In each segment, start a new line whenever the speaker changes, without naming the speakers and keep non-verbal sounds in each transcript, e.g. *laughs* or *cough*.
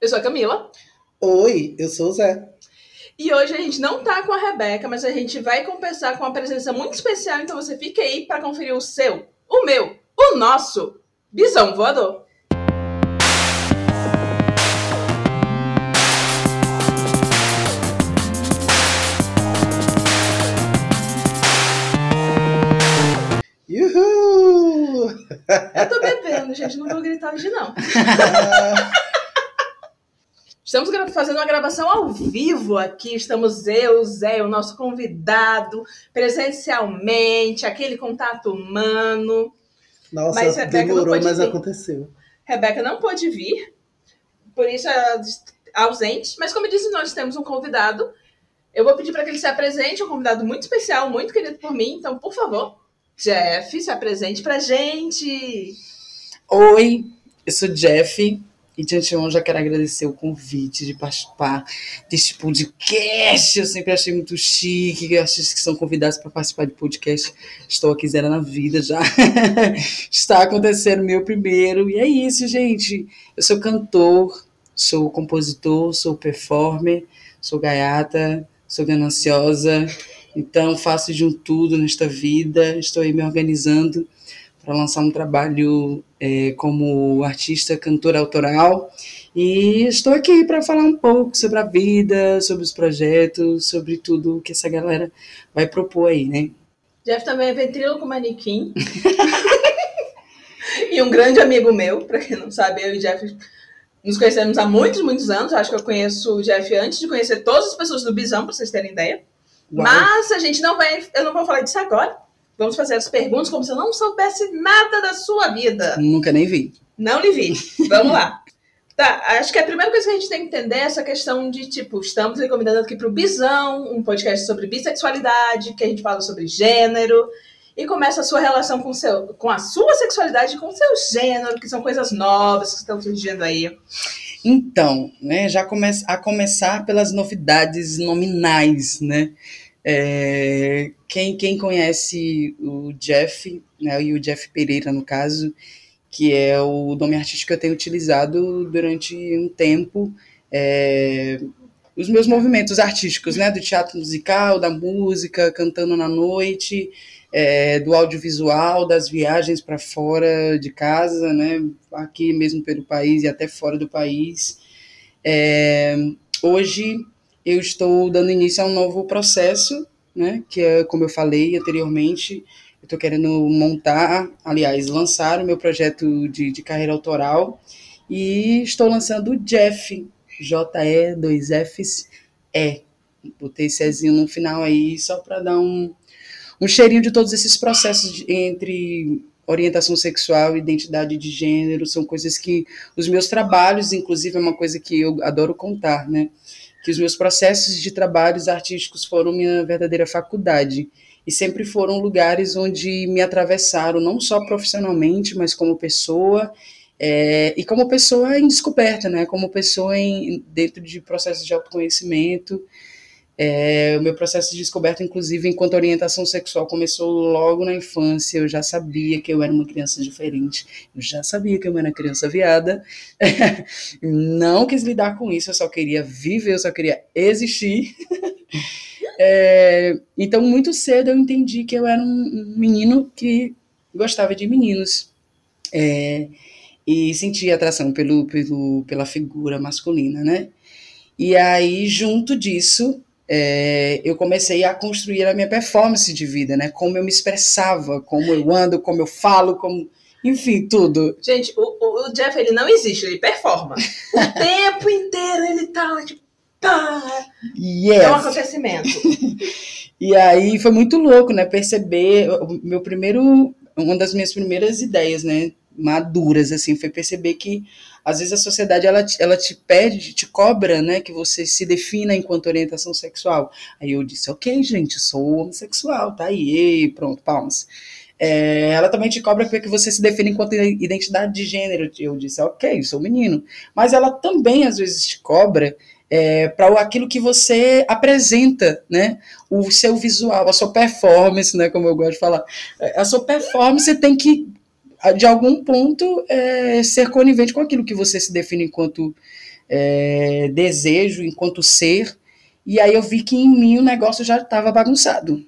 Eu sou a Camila.
Oi, eu sou o Zé.
E hoje a gente não tá com a Rebeca, mas a gente vai compensar com uma presença muito especial, então você fica aí para conferir o seu, o meu, o nosso Bisão Voador.
Uhul!
Eu tô bebendo, gente, não vou gritar hoje não. *laughs* Estamos fazendo uma gravação ao vivo aqui. Estamos eu, Zé, o nosso convidado, presencialmente, aquele contato humano.
Nossa,
Mas
demorou,
pôde
mas
vir.
aconteceu.
Rebeca não pôde vir, por isso é ausente. Mas como eu disse, nós temos um convidado. Eu vou pedir para que ele se apresente, um convidado muito especial, muito querido por mim. Então, por favor, Jeff, se apresente pra gente.
Oi, eu sou Jeff e de antemão já quero agradecer o convite de participar deste podcast. Eu sempre achei muito chique, que artistas que são convidados para participar de podcast. Estou aqui zero na vida já. *laughs* Está acontecendo meu primeiro. E é isso, gente. Eu sou cantor, sou compositor, sou performer, sou gaiata, sou gananciosa. Então faço de um tudo nesta vida. Estou aí me organizando para lançar um trabalho é, como artista, cantora autoral. E estou aqui para falar um pouco sobre a vida, sobre os projetos, sobre tudo que essa galera vai propor aí, né?
Jeff também é ventríloco manequim. *laughs* e um grande amigo meu, para quem não sabe, eu e Jeff nos conhecemos há muitos, muitos anos. Acho que eu conheço o Jeff antes de conhecer todas as pessoas do Bisão, para vocês terem ideia.
Uau.
Mas a gente não vai, eu não vou falar disso agora. Vamos fazer as perguntas como se eu não soubesse nada da sua vida.
Nunca nem vi.
Não lhe vi. Vamos lá. Tá, acho que a primeira coisa que a gente tem que entender é essa questão de, tipo, estamos lhe convidando aqui para o Bisão, um podcast sobre bissexualidade, que a gente fala sobre gênero, e começa a sua relação com, seu, com a sua sexualidade e com o seu gênero, que são coisas novas que estão surgindo aí.
Então, né, já começa a começar pelas novidades nominais, né? É, quem, quem conhece o Jeff, né, e o Jeff Pereira, no caso, que é o nome artístico que eu tenho utilizado durante um tempo, é, os meus movimentos artísticos, né, do teatro musical, da música, cantando na noite, é, do audiovisual, das viagens para fora de casa, né, aqui mesmo pelo país e até fora do país. É, hoje eu estou dando início a um novo processo, né, que é, como eu falei anteriormente, eu estou querendo montar, aliás, lançar o meu projeto de, de carreira autoral e estou lançando o Jeff, J-E, dois Fs, E. Botei esse Ezinho no final aí só para dar um, um cheirinho de todos esses processos de, entre orientação sexual identidade de gênero, são coisas que os meus trabalhos, inclusive, é uma coisa que eu adoro contar, né? Que os meus processos de trabalhos artísticos foram minha verdadeira faculdade e sempre foram lugares onde me atravessaram, não só profissionalmente, mas como pessoa, é, e como pessoa em descoberta, né? Como pessoa em, dentro de processos de autoconhecimento. É, o meu processo de descoberta, inclusive, enquanto orientação sexual, começou logo na infância. Eu já sabia que eu era uma criança diferente. Eu já sabia que eu era criança viada. *laughs* Não quis lidar com isso. Eu só queria viver, eu só queria existir. *laughs* É, então, muito cedo eu entendi que eu era um menino que gostava de meninos. É, e sentia atração pelo, pelo, pela figura masculina, né? E aí, junto disso, é, eu comecei a construir a minha performance de vida, né? Como eu me expressava, como eu ando, como eu falo, como, enfim, tudo.
Gente, o, o, Jeff, ele não existe, ele performa. O *laughs* tempo inteiro ele tá lá, tipo, pá,
Yes.
é um acontecimento. *laughs*
E aí foi muito louco, né? Perceber o meu primeiro, uma das minhas primeiras ideias, né? Maduras, assim, foi perceber que às vezes a sociedade ela, ela te pede, te cobra, né? Que você se defina enquanto orientação sexual. Aí eu disse, ok, gente, sou homossexual, tá aí, pronto, palmas. É, ela também te cobra que você se define enquanto identidade de gênero. Eu disse, ok, sou menino. Mas ela também às vezes te cobra é, para aquilo que você apresenta, né? O seu visual, a sua performance, né? Como eu gosto de falar. A sua performance tem que, de algum ponto, é, ser conivente com aquilo que você se define enquanto é, desejo enquanto ser, e aí eu vi que em mim o negócio já estava bagunçado.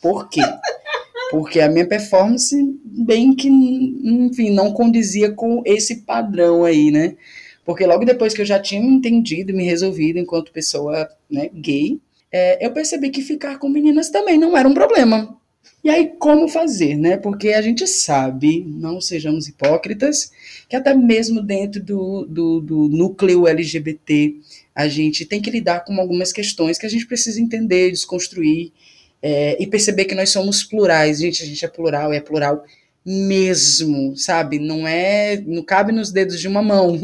Por quê? *laughs* Porque a minha performance, bem que, enfim, não condizia com esse padrão aí, né? Porque logo depois que eu já tinha me entendido, me resolvido enquanto pessoa né, gay, é, eu percebi que ficar com meninas também não era um problema. E aí, como fazer, né? Porque a gente sabe, não sejamos hipócritas, que até mesmo dentro do, do, do, núcleo LGBT, a gente tem que lidar com algumas questões que a gente precisa entender, desconstruir é, e perceber que nós somos plurais. Gente, a gente é plural, é plural mesmo, sabe? Não é. Não cabe nos dedos de uma mão.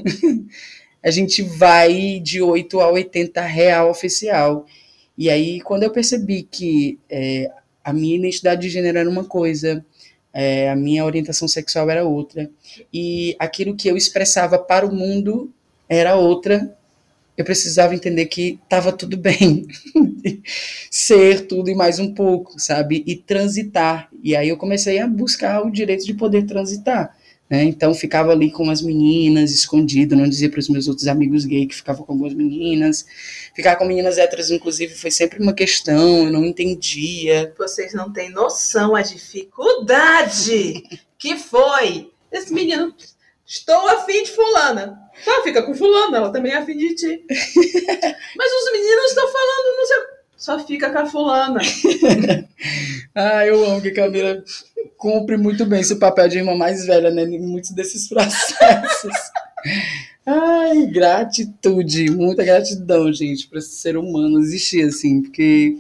*laughs* a gente vai de 8 a 80 real oficial. E aí, quando eu percebi que é, a minha identidade de gênero era uma coisa, é, a minha orientação sexual era outra, e aquilo que eu expressava para o mundo era outra. Eu precisava entender que estava tudo bem *laughs* ser tudo e mais um pouco, sabe? E transitar. E aí eu comecei a buscar o direito de poder transitar. Né? Então ficava ali com as meninas, escondido, não dizia para os meus outros amigos gays que ficava com algumas meninas. Ficar com meninas héteras, inclusive, foi sempre uma questão, eu não entendia.
Vocês não têm noção a dificuldade que foi. Esse menino, estou afim de fulana. Tá, fica com fulana, ela também é afim de ti. *laughs* Mas os meninos estão falando, não sei só fica com a fulana. *laughs*
ah, eu amo que a Camila cumpre muito bem seu papel de irmã mais velha, né? Em muitos desses processos. *laughs* Ai, gratitude, muita gratidão, gente, para esse ser humano existir, assim, porque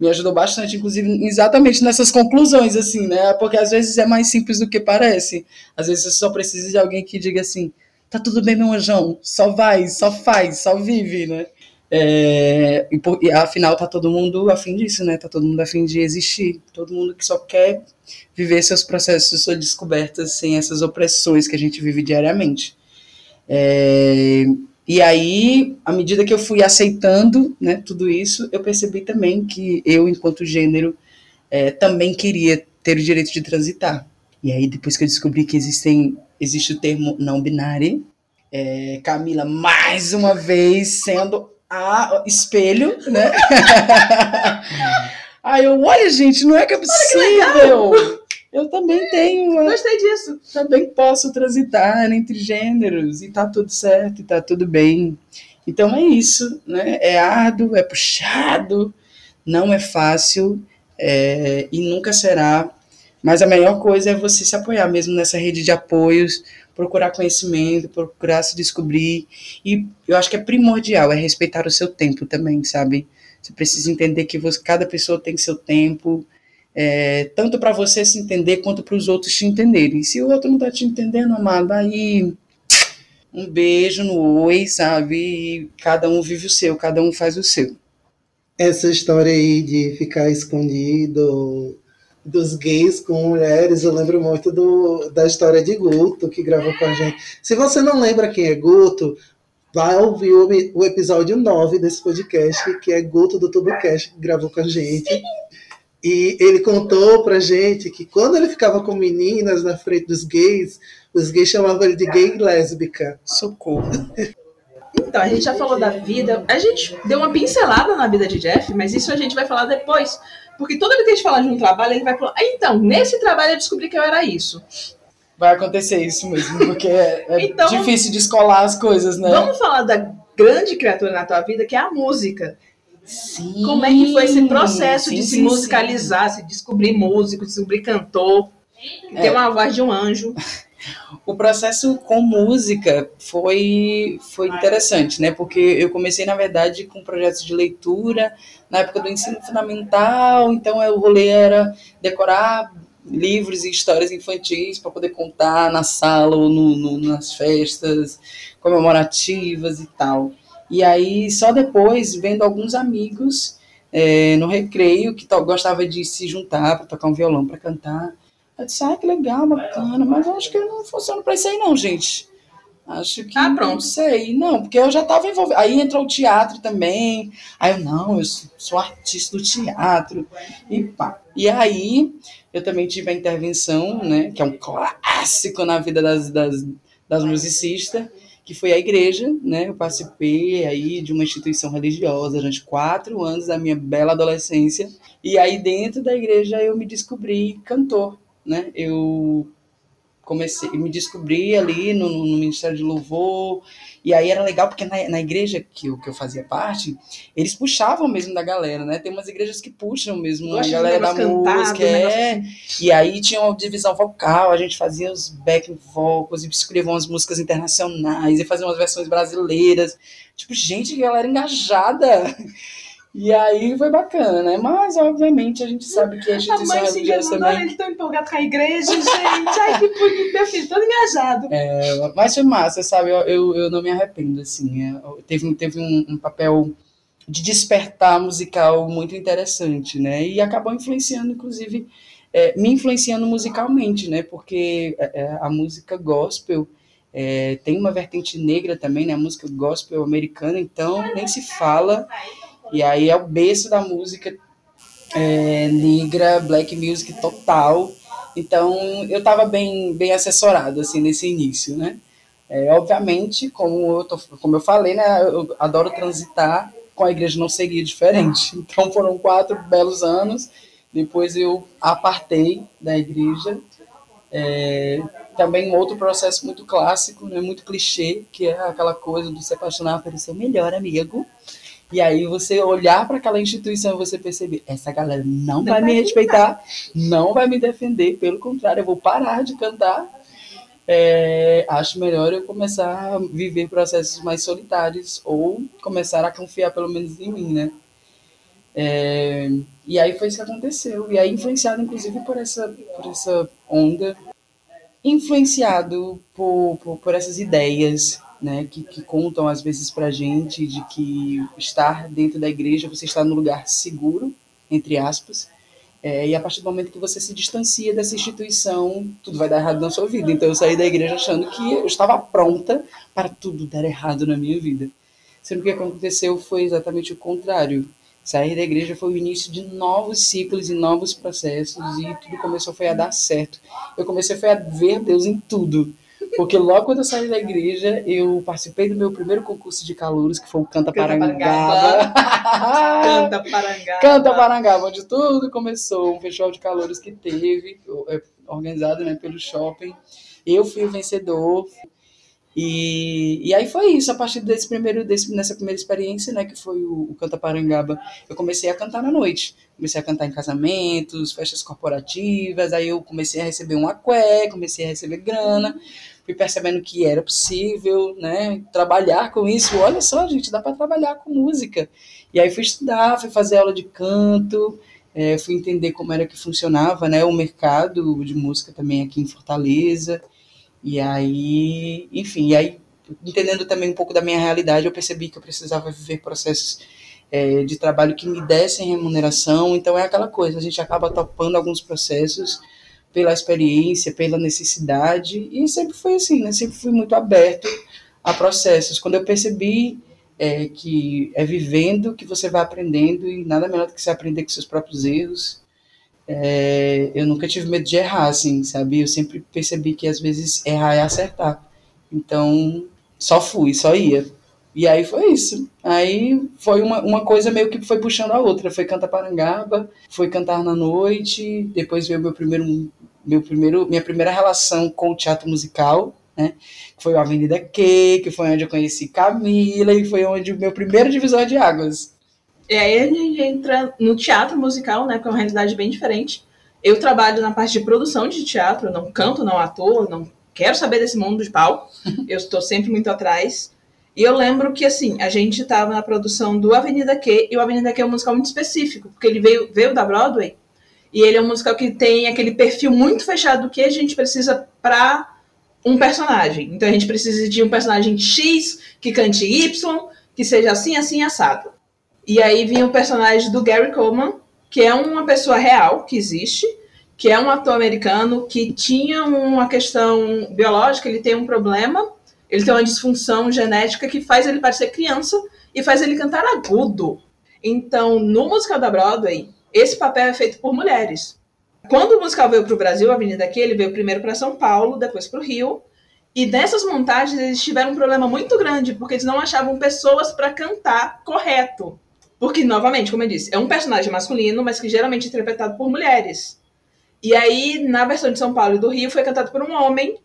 me ajudou bastante, inclusive, exatamente nessas conclusões, assim, né? Porque às vezes é mais simples do que parece. Às vezes você só precisa de alguém que diga assim: tá tudo bem, meu anjão, só vai, só faz, só vive, né? É, e, por, e, afinal tá todo mundo afim disso, né? Tá todo mundo afim de existir. Todo mundo que só quer viver seus processos, suas descobertas sem essas opressões que a gente vive diariamente. É, e aí, à medida que eu fui aceitando né, tudo isso, eu percebi também que eu, enquanto gênero, é, também queria ter o direito de transitar. E aí, depois que eu descobri que existem, existe o termo não binário, é, Camila, mais uma vez, sendo a espelho, né? *laughs* Aí eu, olha, gente, não é que é possível. Eu também tenho.
Gostei disso.
Também posso transitar entre gêneros e tá tudo certo, e tá tudo bem. Então é isso, né? É árduo, é puxado, não é fácil é, e nunca será. Mas a melhor coisa é você se apoiar mesmo nessa rede de apoios, procurar conhecimento, procurar se descobrir. E eu acho que é primordial, é respeitar o seu tempo também, sabe? Você precisa entender que você, cada pessoa tem seu tempo, é, tanto para você se entender quanto para os outros te entenderem. Se o outro não está te entendendo, amado, aí um beijo no oi, sabe? E cada um vive o seu, cada um faz o seu.
Essa história aí de ficar escondido, dos gays com mulheres, eu lembro muito do, da história de Guto, que gravou com a gente. Se você não lembra quem é Guto, vai ouvir o, o episódio 9 desse podcast, que é Guto do TuboCast, que gravou com a gente. E ele contou pra gente que quando ele ficava com meninas na frente dos gays, os gays chamavam ele de gay lésbica.
Socorro.
Então, a gente já falou da vida. A gente deu uma pincelada na vida de Jeff, mas isso a gente vai falar depois. Porque toda vez que a gente fala de um trabalho, ele vai falar, ah, então, nesse trabalho eu descobri que eu era isso.
Vai acontecer isso mesmo, porque é, é *laughs* então, difícil descolar as coisas, né?
Vamos falar da grande criatura na tua vida, que é a música.
Sim,
Como é que foi esse processo sim, de se sim, musicalizar, se descobrir músico, descobrir cantor, é. ter uma voz de um anjo?
O processo com música foi, foi interessante, né? Porque eu comecei, na verdade, com projetos de leitura na época do ensino fundamental, então o rolê era decorar livros e histórias infantis para poder contar na sala ou no, no, nas festas comemorativas e tal. E aí, só depois, vendo alguns amigos é, no recreio que gostava de se juntar para tocar um violão, para cantar, eu disse, ah, que legal, bacana, mas acho que não funciona para isso aí não, gente. Acho que
ah, pronto.
não sei. Não, porque eu já estava envolvida. Aí entrou o teatro também. Aí eu, não, eu sou artista do teatro. E pá. E aí eu também tive a intervenção, né? Que é um clássico na vida das, das, das musicistas, que foi a igreja, né? Eu participei aí de uma instituição religiosa durante quatro anos da minha bela adolescência. E aí dentro da igreja eu me descobri cantor, né? Eu comecei, me descobri ali no, no, Ministério de Louvor, e aí era legal porque na, na igreja que eu, que eu fazia parte, eles puxavam mesmo da galera, né? Tem umas igrejas que puxam mesmo a galera da cantado, música, é, e aí tinha uma divisão vocal, a gente fazia os back vocals, e escreviam umas músicas internacionais, e fazia umas versões brasileiras, tipo, gente, galera engajada, e aí foi bacana, né? Mas, obviamente, a gente sabe que a instituição
a mãe
religiosa
também... Olha, ele tão empolgado com a igreja, gente. Ai, que bonito, meu filho, todo engajado.
É, mas foi massa, sabe? Eu, eu, eu não me arrependo, assim. É, teve teve um, um, papel de despertar musical muito interessante, né? E acabou influenciando, inclusive, é, me influenciando musicalmente, né? Porque é, é a música gospel... É, tem uma vertente negra também, né? A música gospel americana, então nem se fala. E aí é o berço da música é, negra, black music total. Então eu estava bem, bem assessorado assim nesse início, né? É, obviamente, como eu, tô, como eu falei, né, eu adoro transitar com a igreja não seguir diferente. *laughs* Então foram quatro belos anos. Depois eu apartei da igreja. É, também um outro processo muito clássico, né, muito clichê, que é aquela coisa do se apaixonar pelo seu melhor amigo. E aí você olhar para aquela instituição e você perceber, essa galera não, não vai, vai me respeitar, não vai me defender, pelo contrário, eu vou parar de cantar. É, acho melhor eu começar a viver processos mais solitários ou começar a confiar pelo menos em mim, né? É, e aí foi isso que aconteceu. E aí influenciado inclusive por essa, por essa onda, influenciado por, por, por essas ideias né, que, que contam às vezes para a gente de que estar dentro da igreja você está no lugar seguro, entre aspas, é, e a partir do momento que você se distancia dessa instituição, tudo vai dar errado na sua vida. Então eu saí da igreja achando que eu estava pronta para tudo dar errado na minha vida. Sendo que o que aconteceu foi exatamente o contrário. Sair da igreja foi o início de novos ciclos e novos processos e tudo começou foi a dar certo. Eu comecei foi a ver Deus em tudo. Porque logo quando eu saí da igreja, eu participei do meu primeiro concurso de calouros, que foi o Canta, Canta Parangaba. *laughs*
Canta Parangaba.
Canta Parangaba, onde tudo começou, um festival de calouros que teve, é, organizado né, pelo shopping. Eu fui o vencedor. E, e aí foi isso, a partir desse primeiro, desse, nessa primeira experiência, né, que foi o, o Canta Parangaba, eu comecei a cantar na noite. Comecei a cantar em casamentos, festas corporativas, aí eu comecei a receber um aqué, comecei a receber grana, fui percebendo que era possível, né, trabalhar com isso. Olha só, gente, dá para trabalhar com música. E aí fui estudar, fui fazer aula de canto, é, fui entender como era que funcionava, né, o mercado de música também aqui em Fortaleza. E aí, enfim, e aí entendendo também um pouco da minha realidade, eu percebi que eu precisava viver processos é, de trabalho que me dessem remuneração. Então é aquela coisa, a gente acaba topando alguns processos pela experiência, pela necessidade, e sempre foi assim, né? Sempre fui muito aberto a processos. Quando eu percebi é, que é vivendo que você vai aprendendo e nada melhor do que você aprender com seus próprios erros. É, eu nunca tive medo de errar, assim, sabe? Eu sempre percebi que às vezes errar é acertar. Então, só fui, só ia. E aí foi isso. Aí foi uma, uma coisa meio que foi puxando a outra. Foi cantar Parangaba, foi cantar na noite, depois veio meu primeiro, meu primeiro, minha primeira relação com o teatro musical, né? Foi o Avenida Q, que foi onde eu conheci Camila, e foi onde o meu primeiro divisor de águas.
E aí a gente entra no teatro musical, né? Que é uma realidade bem diferente. Eu trabalho na parte de produção de teatro, não canto, não atuo, não quero saber desse mundo de pau. *laughs* eu estou sempre muito atrás. E eu lembro que, assim, a gente estava na produção do Avenida Q, e o Avenida Q é um musical muito específico, porque ele veio, veio da Broadway, e ele é um musical que tem aquele perfil muito fechado do que a gente precisa para um personagem. Então a gente precisa de um personagem X que cante Y, que seja assim, assim, assado. E aí vinha o personagem do Gary Coleman, que é uma pessoa real, que existe, que é um ator americano que tinha uma questão biológica, ele tem um problema ele tem uma disfunção genética que faz ele parecer criança e faz ele cantar agudo. Então, no musical da Broadway, esse papel é feito por mulheres. Quando o musical veio para o Brasil, a Avenida Aqui, ele veio primeiro para São Paulo, depois para o Rio. E nessas montagens eles tiveram um problema muito grande, porque eles não achavam pessoas para cantar correto. Porque, novamente, como eu disse, é um personagem masculino, mas que geralmente é interpretado por mulheres. E aí, na versão de São Paulo e do Rio, foi cantado por um homem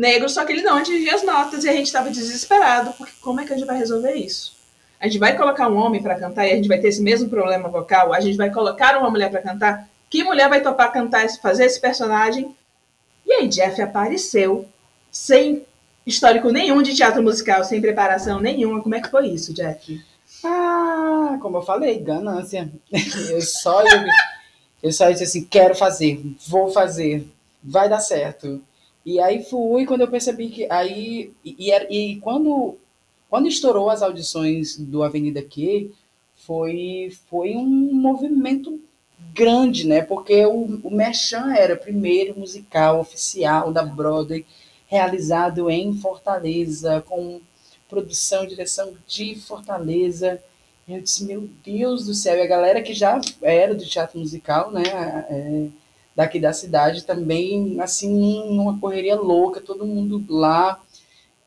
negro, só que ele não atingia as notas e a gente estava desesperado, porque como é que a gente vai resolver isso? A gente vai colocar um homem para cantar e a gente vai ter esse mesmo problema vocal? A gente vai colocar uma mulher para cantar? Que mulher vai topar cantar, fazer esse personagem? E aí, Jeff apareceu sem histórico nenhum de teatro musical, sem preparação nenhuma. Como é que foi isso, Jeff?
Ah, como eu falei, ganância. *laughs* Eu só, eu, eu só disse assim, quero fazer, vou fazer, vai dar certo. E aí fui quando eu percebi que aí e, e, e quando quando estourou as audições do Avenida Q, foi foi um movimento grande, né? Porque o, o Merchan era o primeiro musical oficial da Broadway realizado em Fortaleza, com produção e direção de Fortaleza. Eu disse, meu Deus do céu, e a galera que já era do teatro musical, né? É, daqui da cidade também, assim, numa correria louca, todo mundo lá.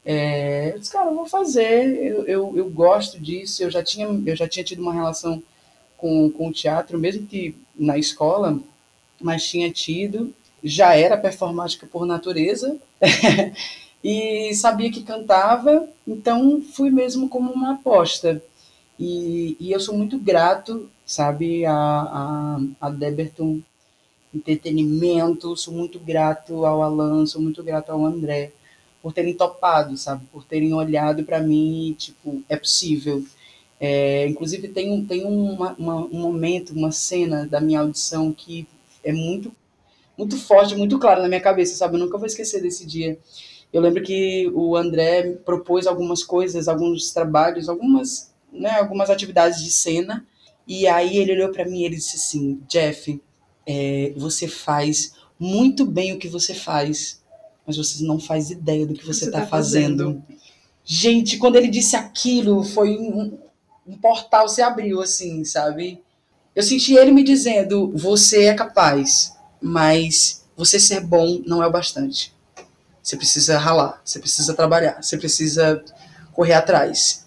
É, eu disse, cara, eu vou fazer, eu, eu, eu, gosto disso, eu já tinha, eu já tinha tido uma relação com, com o teatro, mesmo que na escola, mas tinha tido, já era performática por natureza, *laughs* e sabia que cantava, então fui mesmo como uma aposta. E, e eu sou muito grato, sabe, a, a, a Deberton entretenimento. Sou muito grato ao Alan, sou muito grato ao André por terem topado, sabe? Por terem olhado para mim, tipo, é possível. É, inclusive tem, tem uma, uma, um momento, uma cena da minha audição que é muito muito forte, muito claro na minha cabeça, sabe? Eu nunca vou esquecer desse dia. Eu lembro que o André propôs algumas coisas, alguns trabalhos, algumas, né, algumas atividades de cena, e aí ele olhou para mim e ele disse assim: "Jeff, é, você faz muito bem o que você faz, mas você não faz ideia do que você está tá fazendo. fazendo. Gente, quando ele disse aquilo, foi um, um portal se abriu, assim, sabe? Eu senti ele me dizendo: você é capaz, mas você ser bom não é o bastante. Você precisa ralar, você precisa trabalhar, você precisa correr atrás.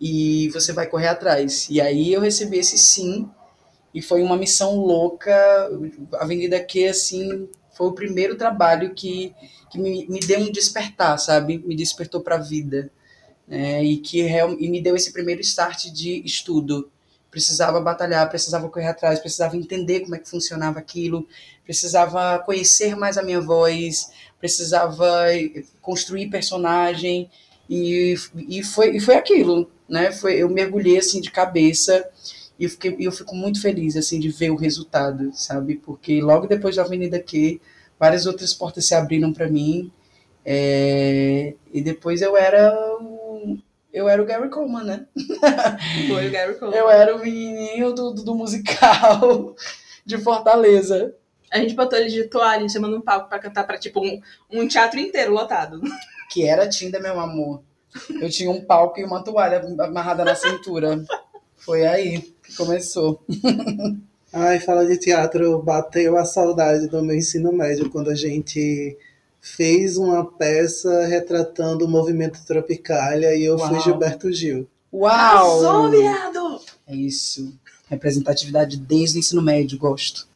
E você vai correr atrás. E aí eu recebi esse sim e foi uma missão louca. A Avenida Q, assim, foi o primeiro trabalho que, que me, me deu um despertar, sabe? Me despertou para a vida. É, e que e me deu esse primeiro start de estudo. Precisava batalhar, precisava correr atrás, precisava entender como é que funcionava aquilo, precisava conhecer mais a minha voz, precisava construir personagem e, e, foi, e foi aquilo, né? Foi, eu mergulhei assim de cabeça e eu, fiquei, eu fico muito feliz, assim, de ver o resultado, sabe? Porque logo depois da Avenida Q, várias outras portas se abriram para mim. É, e depois eu era o, eu era o Gary Coleman, né? *laughs*
Foi o Gary Coleman.
Eu era o menininho do, do, do musical *laughs* de Fortaleza.
A gente botou ele de toalha em cima de um palco pra cantar pra, tipo, um, um teatro inteiro lotado. *laughs*
Que era Tinda, meu amor. Eu tinha um palco e uma toalha amarrada na cintura. Foi aí começou. *laughs*
Ai, fala de teatro, bateu a saudade do meu ensino médio, quando a gente fez uma peça retratando o movimento Tropicália e eu Uau. fui Gilberto Gil.
Uau!
Arrasou, viado!
É isso. Representatividade desde o ensino médio, gosto.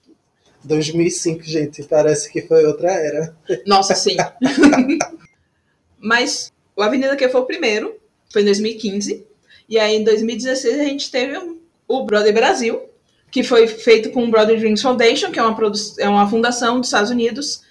2005, gente, parece que foi outra era. *laughs*
Nossa, sim. Mas o Avenida que foi o primeiro, foi em 2015. E aí em 2016 a gente teve um o Brother Brasil, que foi feito com o Brother Dreams Foundation, que é uma, é uma fundação dos Estados Unidos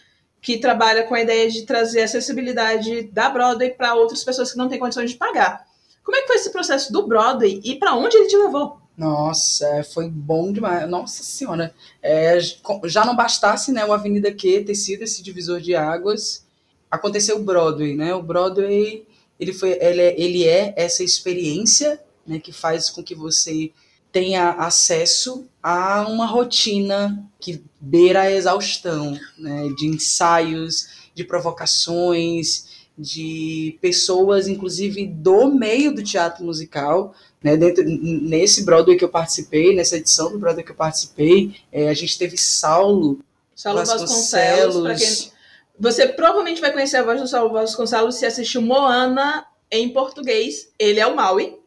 que trabalha com a ideia de trazer acessibilidade da Broadway para outras pessoas que não têm condições de pagar. Como é que foi esse processo do Broadway e para onde ele te levou?
Nossa, foi bom demais. Nossa Senhora. É, já não bastasse né, o Avenida Q ter sido esse divisor de águas, aconteceu o Broadway. Né? O Broadway ele, foi, ele, é, ele é essa experiência né, que faz com que você tenha acesso a uma rotina que beira a exaustão, né, de ensaios, de provocações, de pessoas, inclusive do meio do teatro musical, né, dentro, nesse Broadway que eu participei, nessa edição do Broadway que eu participei, é, a gente teve Saulo,
Saulo Vasconcelos, para quem Você provavelmente vai conhecer a voz do Saulo Vasconcelos se assistiu Moana em português. Ele é o Maui.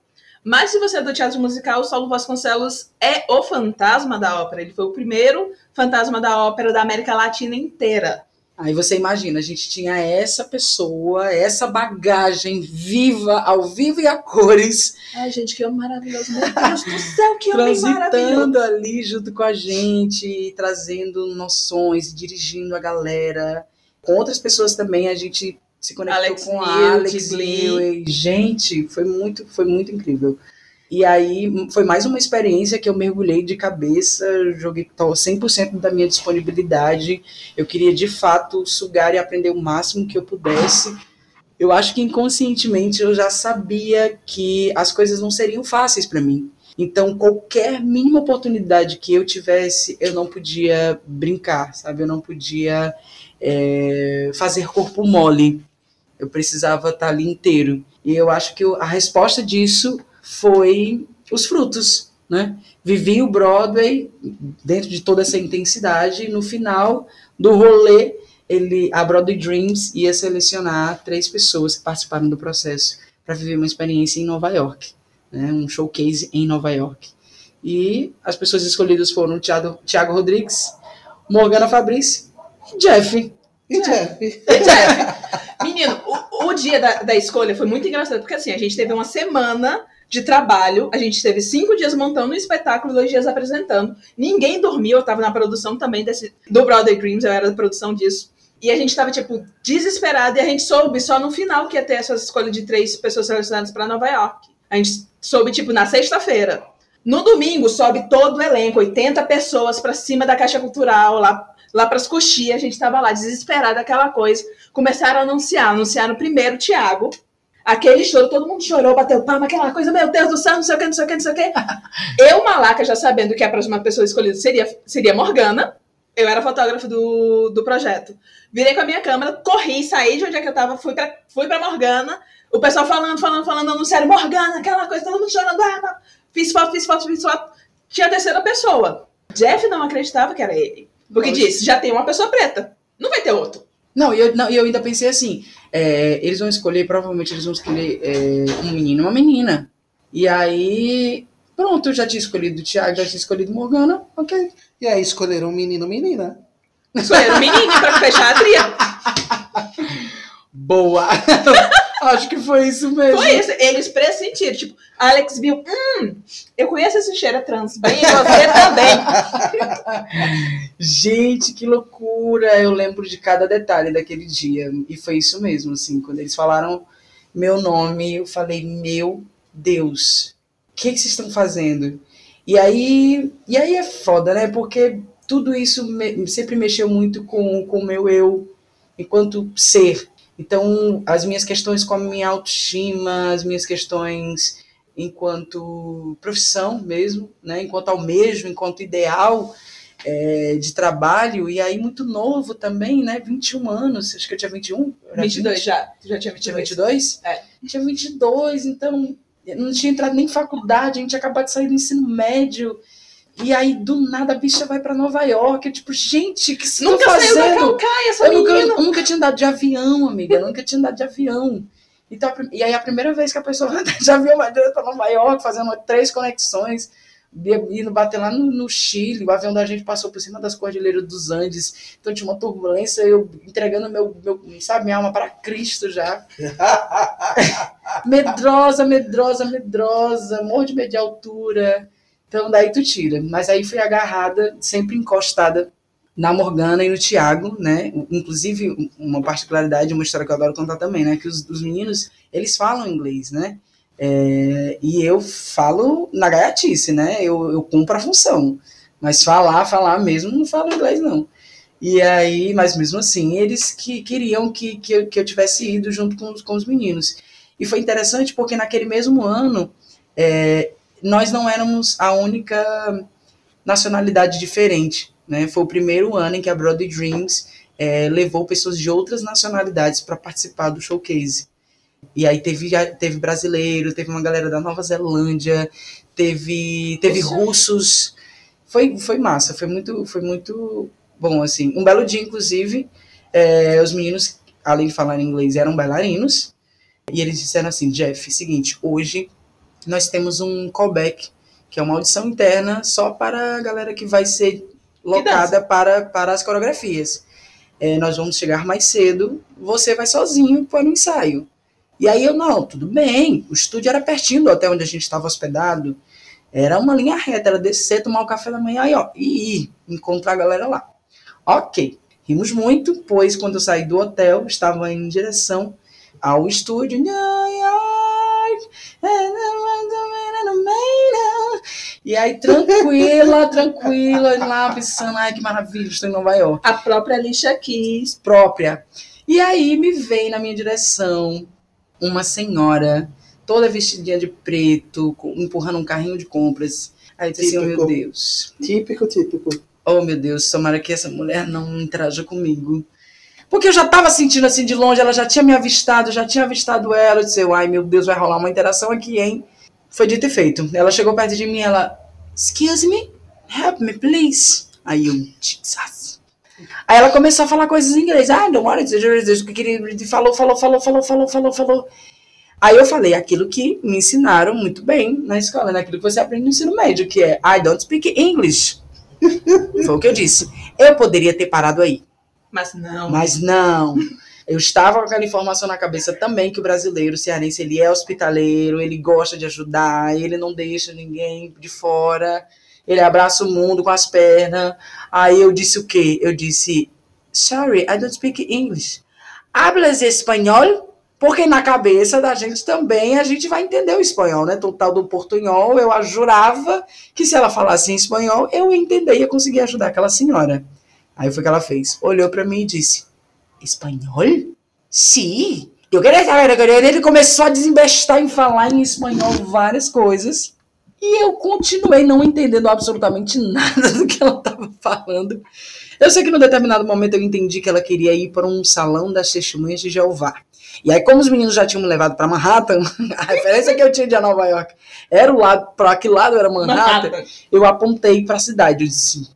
Mas se você é do teatro musical, o Saulo Vasconcelos é o fantasma da ópera. Ele foi o primeiro fantasma da ópera da América Latina inteira.
Aí você imagina, a gente tinha essa pessoa, essa bagagem viva, ao vivo e a cores.
Ai, gente, que homem maravilhoso. Meu Deus do céu, que homem maravilhoso.
Ali junto com a gente, trazendo noções, dirigindo a galera. Com outras pessoas também, a gente se conectou
Alex
com a Alex. Liu. Gente, foi muito, foi muito incrível. E aí foi mais uma experiência que eu mergulhei de cabeça, joguei to- 100% da minha disponibilidade. Eu queria de fato sugar e aprender o máximo que eu pudesse. Eu acho que inconscientemente eu já sabia que as coisas não seriam fáceis para mim. Então, qualquer mínima oportunidade que eu tivesse, eu não podia brincar, sabe? Eu não podia é, fazer corpo mole. Eu precisava estar ali inteiro. E eu acho que a resposta disso foi os frutos, né? Vivi o Broadway dentro de toda essa intensidade e no final do rolê, ele, a Broadway Dreams ia selecionar três pessoas que participaram do processo para viver uma experiência em Nova York, né? Um showcase em Nova York. E as pessoas escolhidas foram Thiago, Thiago Rodrigues, Morgana Fabrício e Jeff.
E Jeff?
Jeff, menino, o, o dia da, da escolha foi muito engraçado, porque assim, a gente teve uma semana de trabalho, a gente teve cinco dias montando um espetáculo, dois dias apresentando. Ninguém dormiu, eu tava na produção também desse, do Broadway Dreams, eu era da produção disso. E a gente tava, tipo, desesperado, e a gente soube só no final que ia ter essa escolha de três pessoas selecionadas para Nova York. A gente soube, tipo, na sexta-feira. No domingo, sobe todo o elenco, 80 pessoas para cima da Caixa Cultural, lá, lá para as coxias. A gente tava lá, desesperado, aquela coisa. Começaram a anunciar. Anunciaram primeiro o Thiago. Aquele choro, todo mundo chorou, bateu palma, aquela coisa, meu Deus do céu, não sei o que, não sei o que, não sei o que. *laughs* Eu, malaca, já sabendo que a próxima pessoa escolhida seria, seria Morgana. Eu era fotógrafa do, do projeto. Virei com a minha câmera, corri, saí de onde é que eu tava, fui pra, fui pra Morgana. O pessoal falando, falando, falando, anunciaram Morgana, aquela coisa, todo mundo chorando. Ah. Fiz foto, fiz foto, fiz foto. Tinha a terceira pessoa. Jeff não acreditava que era ele. Porque
Nossa.
disse, já tem uma pessoa preta. Não vai ter outro.
Não, e eu, não, e eu ainda pensei assim, é, eles vão escolher, provavelmente eles vão escolher é, um menino e uma menina. E aí, pronto, eu já tinha escolhido o Thiago, já tinha escolhido Morgana, ok.
E aí escolheram um menino ou menina.
Escolheram o menino pra fechar a tria. *laughs*
Boa! *laughs* Acho que foi isso mesmo.
Foi isso. Eles pressentiram. Tipo, Alex viu, hum, eu conheço esse cheiro trans bem, e você também. *laughs*
Gente, que loucura! Eu lembro de cada detalhe daquele dia. E foi isso mesmo, assim, quando eles falaram meu nome, eu falei, meu Deus, o que, que vocês estão fazendo? E aí, e aí é foda, né? Porque tudo isso me- sempre mexeu muito com com o meu eu enquanto ser. Então, as minhas questões com a minha autoestima, as minhas questões enquanto profissão mesmo, né? Enquanto almejo, enquanto ideal, é, de trabalho, e aí muito novo também, né? 21 anos, acho que eu tinha 21. eu era
22
20,
já. Tu já tinha
Tinha
22?
22?
É.
Tinha 22, então não tinha entrado nem em faculdade, a gente tinha acabado de sair do ensino médio. E aí, do nada, a bicha vai pra Nova York. Eu, tipo, gente, que você
Nunca saiu da? Calcaia, essa
Eu nunca,
menina.
eu nunca tinha andado de avião, amiga. Eu nunca tinha andado de avião. Então, e aí, a primeira vez que a pessoa *laughs* vai andar de avião, vai pra Nova York, fazendo três conexões, indo bater lá no, no Chile. O avião da gente passou por cima das cordilheiras dos Andes. Então, tinha uma turbulência, eu entregando meu, meu sabe, minha alma para Cristo já. *laughs* medrosa, medrosa, medrosa, morro de medo de altura. Então, daí tu tira. Mas aí fui agarrada, sempre encostada na Morgana e no Tiago, né? Inclusive, uma particularidade, uma história que eu adoro contar também, né? Que os, os meninos, eles falam inglês, né? É, e eu falo na gaiatice, né? Eu, eu cumpro a função. Mas falar, falar mesmo, não falo inglês, não. E aí, mas mesmo assim, eles que queriam que, que, eu, que eu tivesse ido junto com os, com os meninos. E foi interessante porque naquele mesmo ano, é, nós não éramos a única nacionalidade diferente. Né? Foi o primeiro ano em que a Broadway Dreams é, levou pessoas de outras nacionalidades para participar do showcase. E aí teve, teve brasileiro, teve uma galera da Nova Zelândia, teve, teve russos. Foi, foi massa, foi muito, foi muito bom, assim. Um belo dia, inclusive, É, os meninos, além de falar inglês, eram bailarinos. E eles disseram assim: Jeff, seguinte, hoje nós temos um callback, que é uma audição interna só para a galera que vai ser locada para, para as coreografias. É, nós vamos chegar mais cedo, você vai sozinho para o ensaio. E aí eu, não, tudo bem. O estúdio era pertinho do hotel onde a gente estava hospedado. Era uma linha reta, era descer, tomar o café da manhã e, ó, e ir encontrar a galera lá. Ok. Rimos muito, pois quando eu saí do hotel, estava em direção ao estúdio. E aí, tranquila, tranquila, lá pensando, ai que maravilha, estou em Nova York.
A própria Alicia Keys.
Própria. E aí me vem na minha direção uma senhora, toda vestidinha de preto, empurrando um carrinho de compras. Aí eu disse assim, oh meu Deus.
Típico, típico.
Oh meu Deus, tomara que essa mulher não interaja comigo. Porque eu já estava sentindo assim de longe, ela já tinha me avistado, já tinha avistado ela. Eu disse, ai meu Deus, vai rolar uma interação aqui, hein? Foi dito e feito. Ela chegou perto de mim, ela, excuse me, help me, please. Aí eu, Jesus. Aí ela começou a falar coisas em inglês. Ah, don't worry, falou, falou, falou, falou, falou, falou, falou. Aí eu falei aquilo que me ensinaram muito bem na escola, né? Aquilo que você aprende no ensino médio, que é I don't speak English. *laughs* Foi o que eu disse. Eu poderia ter parado aí.
Mas não.
Mas não. Eu estava com aquela informação na cabeça também que o brasileiro o cearense ele é hospitaleiro, ele gosta de ajudar, ele não deixa ninguém de fora, ele abraça o mundo com as pernas. Aí eu disse o quê? Eu disse, sorry, I don't speak English. Hablas espanhol? Porque na cabeça da gente também a gente vai entender o espanhol, né? O tal do portunhol, eu jurava que se ela falasse em espanhol, eu ia entender e ia conseguir ajudar aquela senhora. Aí foi o que ela fez. Olhou para mim e disse: Espanhol? Sim. Eu queria saber. Ele começou a desembestar em falar em espanhol várias coisas. E eu continuei não entendendo absolutamente *laughs* nada do que ela estava falando. Eu sei que num determinado momento eu entendi que ela queria ir para um salão das testemunhas de Jeová. E aí, como os meninos já tinham me levado para Manhattan, *laughs* a referência que eu tinha de Nova York era o lado, para que lado era Manhattan, Manhattan. eu apontei para a cidade. Eu disse: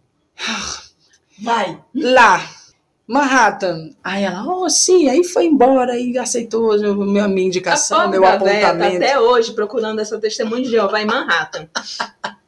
Vai.
Lá. Manhattan. Aí ela, oh, sim, aí foi embora e aceitou minha, minha indicação, meu apontamento. Véia,
tá até hoje procurando essa testemunha de Jeová em Manhattan. *laughs*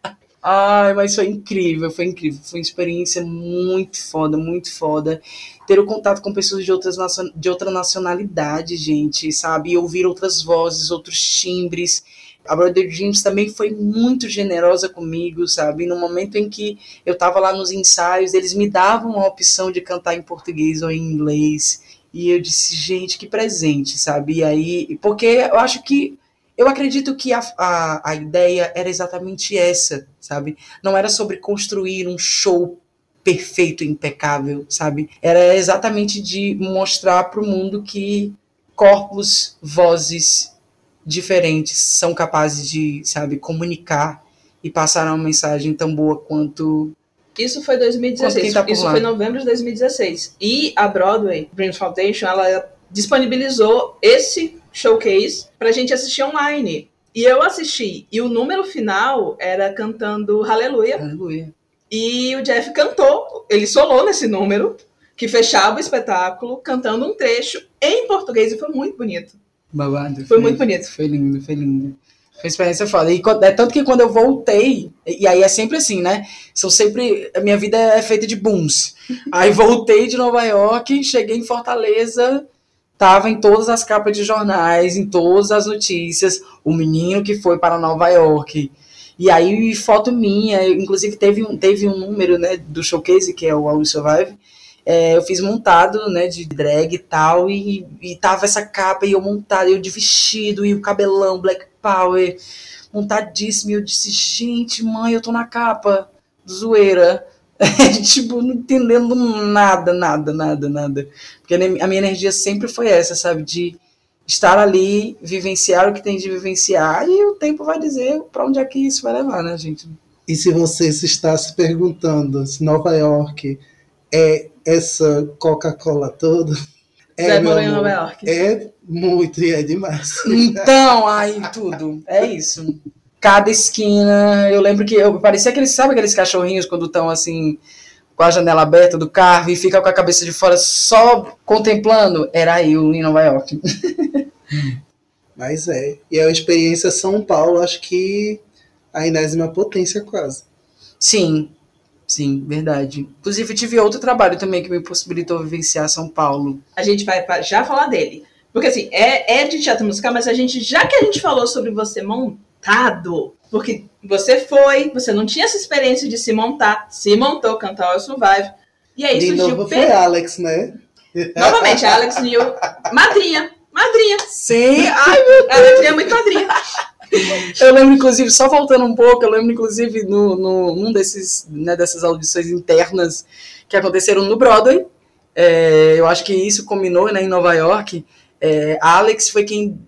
Ai, mas foi incrível, foi incrível. Foi uma experiência muito foda, muito foda. Ter o contato com pessoas de, outras de outra nacionalidade, gente, sabe? E ouvir outras vozes, outros timbres a Brother Dreams também foi muito generosa comigo, sabe? No momento em que eu estava lá nos ensaios, eles me davam a opção de cantar em português ou em inglês. E eu disse, gente, que presente, sabe? E aí, porque eu acho que eu acredito que a, a, a ideia era exatamente essa, sabe? Não era sobre construir um show perfeito, impecável, sabe? Era exatamente de mostrar para o mundo que corpos, vozes diferentes são capazes de, sabe, comunicar e passar uma mensagem tão boa quanto
isso foi 2016. Tá isso foi novembro de 2016. E a Broadway Dreams Foundation, ela disponibilizou esse showcase pra gente assistir online. E eu assisti. E o número final era cantando Aleluia.
Aleluia.
E o Jeff cantou, ele solou nesse número, que fechava o espetáculo, cantando um trecho em português e foi muito bonito.
Babado.
Foi, foi muito bonito.
Foi lindo, foi lindo. Foi experiência foda. E é tanto que quando eu voltei, e aí é sempre assim, né? São sempre. A minha vida é feita de booms. *laughs* Aí voltei de Nova York, cheguei em Fortaleza, tava em todas as capas de jornais, em todas as notícias, o menino que foi para Nova York. E aí, foto minha, inclusive teve um, teve um número né, do showcase, que é o All Survive, é, eu fiz montado, né, de drag e tal, e, e tava essa capa, e eu montada, eu de vestido, e o cabelão, black power, montadíssimo, e eu disse, gente, mãe, eu tô na capa, zoeira, *laughs* tipo, não entendendo nada, nada, nada, nada, porque a minha energia sempre foi essa, sabe, de estar ali, vivenciar o que tem de vivenciar, e o tempo vai dizer para onde é que isso vai levar, né, gente?
E se você se está se perguntando se Nova York é essa Coca-Cola toda.
É, em Nova York.
É muito e é demais.
Então, aí tudo. É isso. Cada esquina. Eu lembro que eu parecia aqueles, sabe aqueles cachorrinhos quando estão assim com a janela aberta do carro e fica com a cabeça de fora só contemplando, era eu em Nova York. *laughs*
Mas é. E a experiência São Paulo, acho que a enésima potência quase.
Sim, sim, verdade. Inclusive, eu tive outro trabalho também que me possibilitou vivenciar São Paulo.
A gente vai já falar dele. Porque assim, é, é de teatro musical, mas a gente, já que a gente falou sobre você montado, porque você foi, você não tinha essa experiência de se montar, se montou, cantar All Survive. E aí
De
surgiu
novo foi Alex, né?
novamente a Alex New, madrinha, madrinha.
Sim, ai meu
Ela tinha muito madrinha.
Eu lembro, inclusive, só voltando um pouco, eu lembro, inclusive, no, no, num desses, né, dessas audições internas que aconteceram no Broadway. É, eu acho que isso combinou né, em Nova York. É, Alex foi quem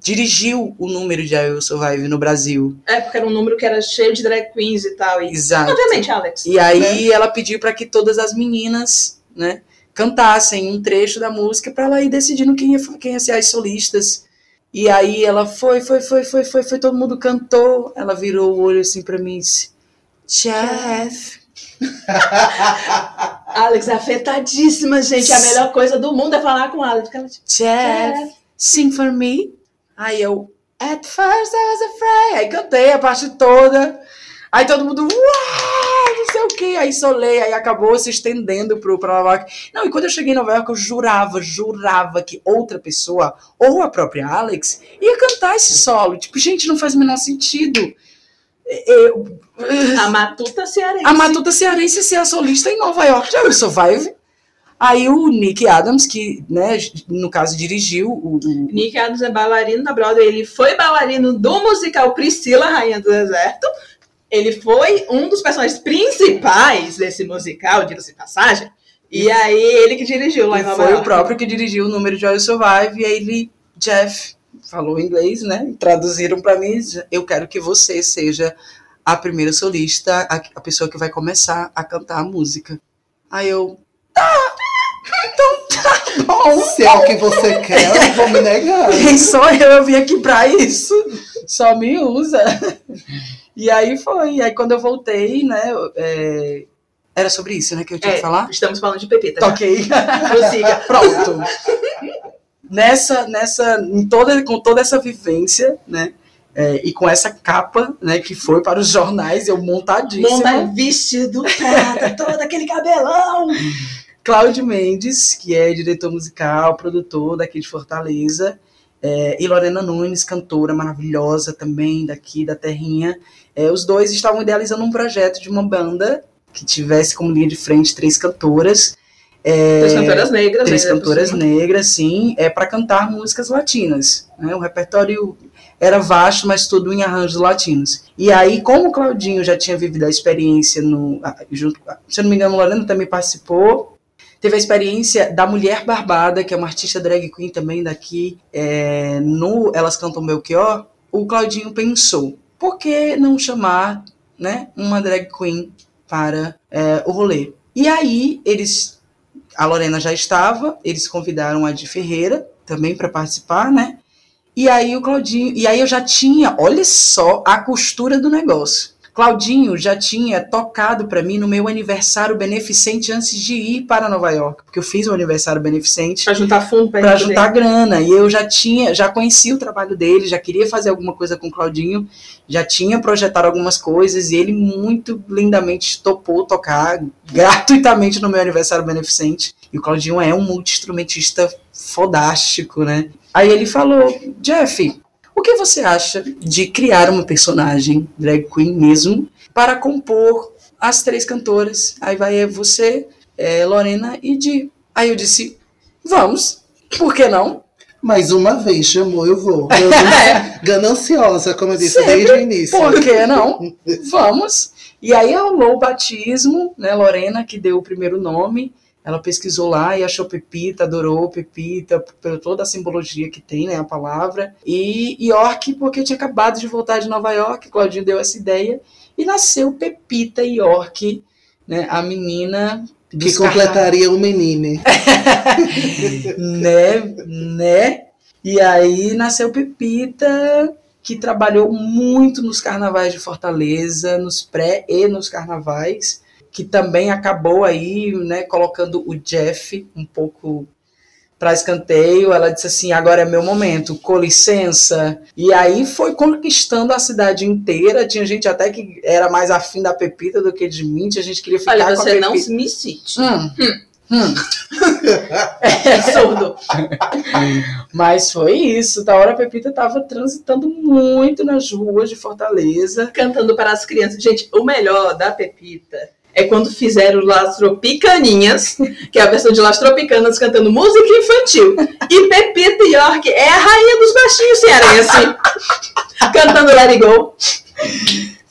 dirigiu o número de I Will Survive no Brasil.
É, porque era um número que era cheio de drag queens e tal. E,
Exato.
obviamente, Alex.
E aí ela pediu para que todas as meninas, né, cantassem um trecho da música para ela ir decidindo quem ia, quem ia ser as solistas. E aí ela foi, foi, foi, foi, foi, foi, todo mundo cantou. Ela virou o olho assim para mim e disse: Jeff. *laughs*
Alex afetadíssima, gente. A melhor coisa do mundo é falar com Alex. ela, tipo,
Jeff, sing for me. Aí eu, at first I was afraid. Aí cantei a parte toda. Aí todo mundo, uau, sei o quê. Aí solei, aí acabou se estendendo pro, pra Nova York. Não, e quando eu cheguei em Nova York, eu jurava, jurava que outra pessoa, ou a própria Alex, ia cantar esse solo. Tipo, gente, não faz o menor sentido. Eu,
A matuta cearense.
a Matuta Cearense ser a solista em Nova York, já eu Survive. Aí o Nick Adams, que, né, no caso, dirigiu o, o-
Nick Adams é bailarino da Broadway. Ele foi bailarino do musical Priscila, Rainha do Deserto. Ele foi um dos personagens principais desse musical, diga-se de passagem. E aí, ele que dirigiu lá em Nova
foi
York.
o próprio que dirigiu o número de Joy Survive, e aí ele, Jeff, falou inglês, né? Traduziram pra mim, eu quero que você seja a primeira solista, a, a pessoa que vai começar a cantar a música. Aí eu, tá, então tá bom.
Se é o que você quer, eu não vou me negar. *laughs*
Quem sou eu? Eu vim aqui pra isso. Só me usa. E aí foi. E aí quando eu voltei, né? é, Era sobre isso, né? Que eu tinha
É,
que falar?
Estamos falando de Pepita. já.
Ok. *laughs*
Prossiga.
Pronto. nessa, nessa, em toda, com toda essa vivência, né? é, e com essa capa, né? Que foi para os jornais, eu montadíssima.
Monta vestido, prata, *laughs* todo aquele cabelão.
Cláudio Mendes, que é diretor musical, produtor daqui de Fortaleza, é, e Lorena Nunes, cantora maravilhosa também daqui da Terrinha. É, os dois estavam idealizando um projeto de uma banda que tivesse como linha de frente três cantoras. É,
Três cantoras negras.
três
né,
cantoras negras, sim, é para cantar músicas latinas. Né? O repertório era vasto, mas tudo em arranjos latinos. E aí, como o Claudinho já tinha vivido a experiência no, junto, se eu não me engano, Lorena também participou. Teve a experiência da Mulher Barbada, que é uma artista drag queen também daqui, é, no Elas Cantam Belchior. O Claudinho pensou, por que não chamar né, uma drag queen para é, o rolê? E aí, eles a Lorena já estava, eles convidaram a de Ferreira também para participar, né? E aí o Claudinho, e aí eu já tinha, olha só a costura do negócio. Claudinho já tinha tocado para mim no meu aniversário beneficente antes de ir para Nova York, porque eu fiz um aniversário beneficente
Pra juntar fundo pra,
para juntar grana. E eu já tinha, já conhecia o trabalho dele, já queria fazer alguma coisa com o Claudinho, já tinha projetado algumas coisas e ele muito lindamente topou tocar *laughs* gratuitamente no meu aniversário beneficente. E o Claudinho é um multi-instrumentista fodástico, né? Aí ele falou: Jeff, o que você acha de criar uma personagem drag queen mesmo para compor as três cantoras? Aí vai você, é, Lorena e Di. Aí eu disse: vamos, por que não?
Mais uma vez chamou, eu vou. *laughs*
É.
Ganan- Gananciosa, como eu disse
Sempre.
desde o início.
Por que não? *laughs* Vamos. E aí rolou o batismo, né? Lorena, que deu o primeiro nome, ela pesquisou lá e achou Pepita, adorou Pepita, por toda a simbologia que tem, né? A palavra. E York, porque tinha acabado de voltar de Nova York, Claudinho deu essa ideia. E nasceu Pepita York, né? A menina.
Que completaria o menino. *laughs*
né, né? E aí nasceu Pepita, que trabalhou muito nos carnavais de Fortaleza, nos pré e nos carnavais. Que também acabou aí, né, colocando o Jeff um pouco para escanteio. Ela disse assim: agora é meu momento, com licença. E aí foi conquistando a cidade inteira. Tinha gente até que era mais afim da Pepita do que de mim. Tinha gente que queria ficar
Olha,
com a
você não me cite.
Hum, hum. *laughs* *laughs*
É surdo.
Mas foi isso. Da hora a Pepita estava transitando muito nas ruas de Fortaleza.
Cantando para as crianças. Gente, o melhor da Pepita é quando fizeram Las Tropicaninhas, que é a versão de Las Tropicanas cantando música infantil. E Pepita York é a rainha dos baixinhos cearense. cantando Let It Go.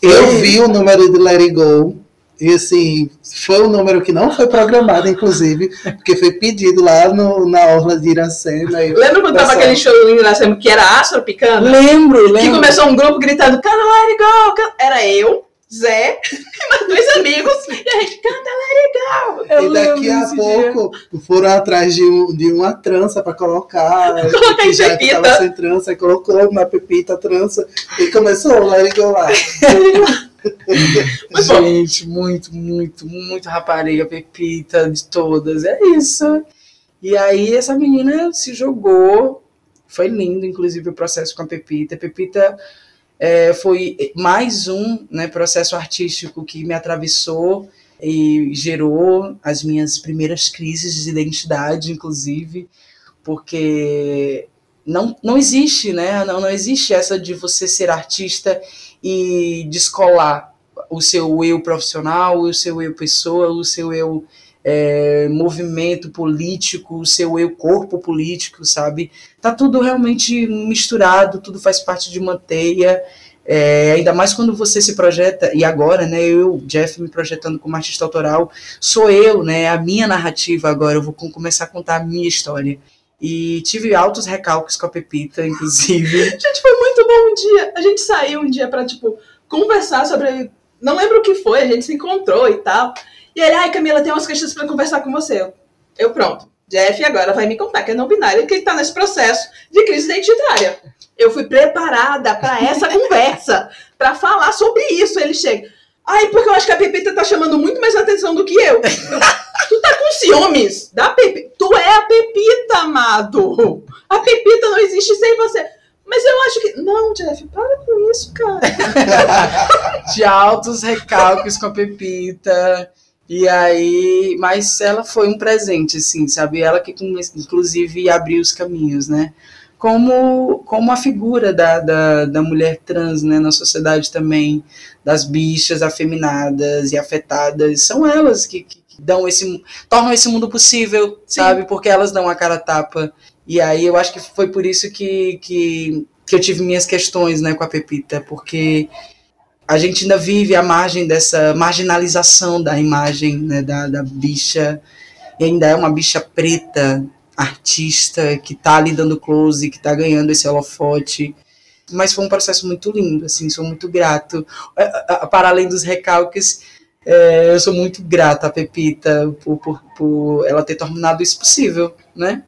Eu vi o número de Let It Go. E assim, foi um número que não foi programado, inclusive, porque foi pedido lá no, na Orla de Iracema.
Lembra quando tava aquele show em Iracema que era As Tropicana?
Lembro,
Que
lembro.
começou um grupo gritando, canta Let It Go. can-" Era eu, Zé, *laughs* e mais dois amigos. E a gente, canta Go.
Eu
E daqui a
desse dia.
pouco foram atrás de, um- de uma trança para colocar. *laughs*
Colocar em Pepita.
estava sem trança, e colocou na pepita a trança e começou It Go lá. *laughs*
Muito bom.
Gente, muito, muito, muito rapariga, Pepita, de todas. É isso. E aí essa menina se jogou. Foi lindo, inclusive, o processo com a Pepita. Pepita é, foi mais um né, processo artístico que me atravessou e gerou as minhas primeiras crises de identidade, inclusive, porque não, não existe, né? Não, não existe essa de você ser artista e descolar o seu eu profissional, o seu eu pessoa, o seu eu é, movimento político, seu eu corpo político, sabe? Tá tudo realmente misturado, tudo faz parte de uma teia. É, ainda mais quando você se projeta, e agora, né, eu, Jeff, me projetando como artista autoral, sou eu, né, a minha narrativa agora, eu vou com- começar a contar a minha história. E tive altos recalques com a Pepita, inclusive. *laughs*
Gente, foi muito bom um dia. A gente saiu um dia pra, tipo, conversar sobre. Não lembro o que foi, a gente se encontrou e tal. E ele, ai, Camila, tem umas questões pra conversar com você. Eu, eu, pronto. Jeff agora vai me contar que é não binário, que ele tá nesse processo de crise identitária. Eu fui preparada pra essa *laughs* conversa, pra falar sobre isso. Ele chega. Ai, porque eu acho que a Pepita tá chamando muito mais atenção do que. Eu, *laughs* tu tá com ciúmes da Pepita. Tu é a Pepita, amado. A Pepita não existe sem você. Mas eu acho que. Não, Jeff, para com isso, cara. *laughs*
de altos recalques com a Pepita. E aí, mas ela foi um presente, assim, sabe? Ela que, inclusive, abriu os caminhos, né? Como, como a figura da, da, da mulher trans, né? Na sociedade também, das bichas afeminadas e afetadas. São elas que, que dão esse, tornam esse mundo possível,
Sim.
sabe? Porque elas dão a cara a tapa. E aí eu acho que foi por isso que, que, que eu tive minhas questões, né, com a Pepita, porque a gente ainda vive à margem dessa marginalização da imagem né, da, da bicha, e ainda é uma bicha preta, artista, que tá ali dando close, que tá ganhando esse holofote. Mas foi um processo muito lindo, assim, sou muito grato. A- Para além dos recalques, é, eu sou muito grata à Pepita por, por, por ela ter tornado isso possível, né?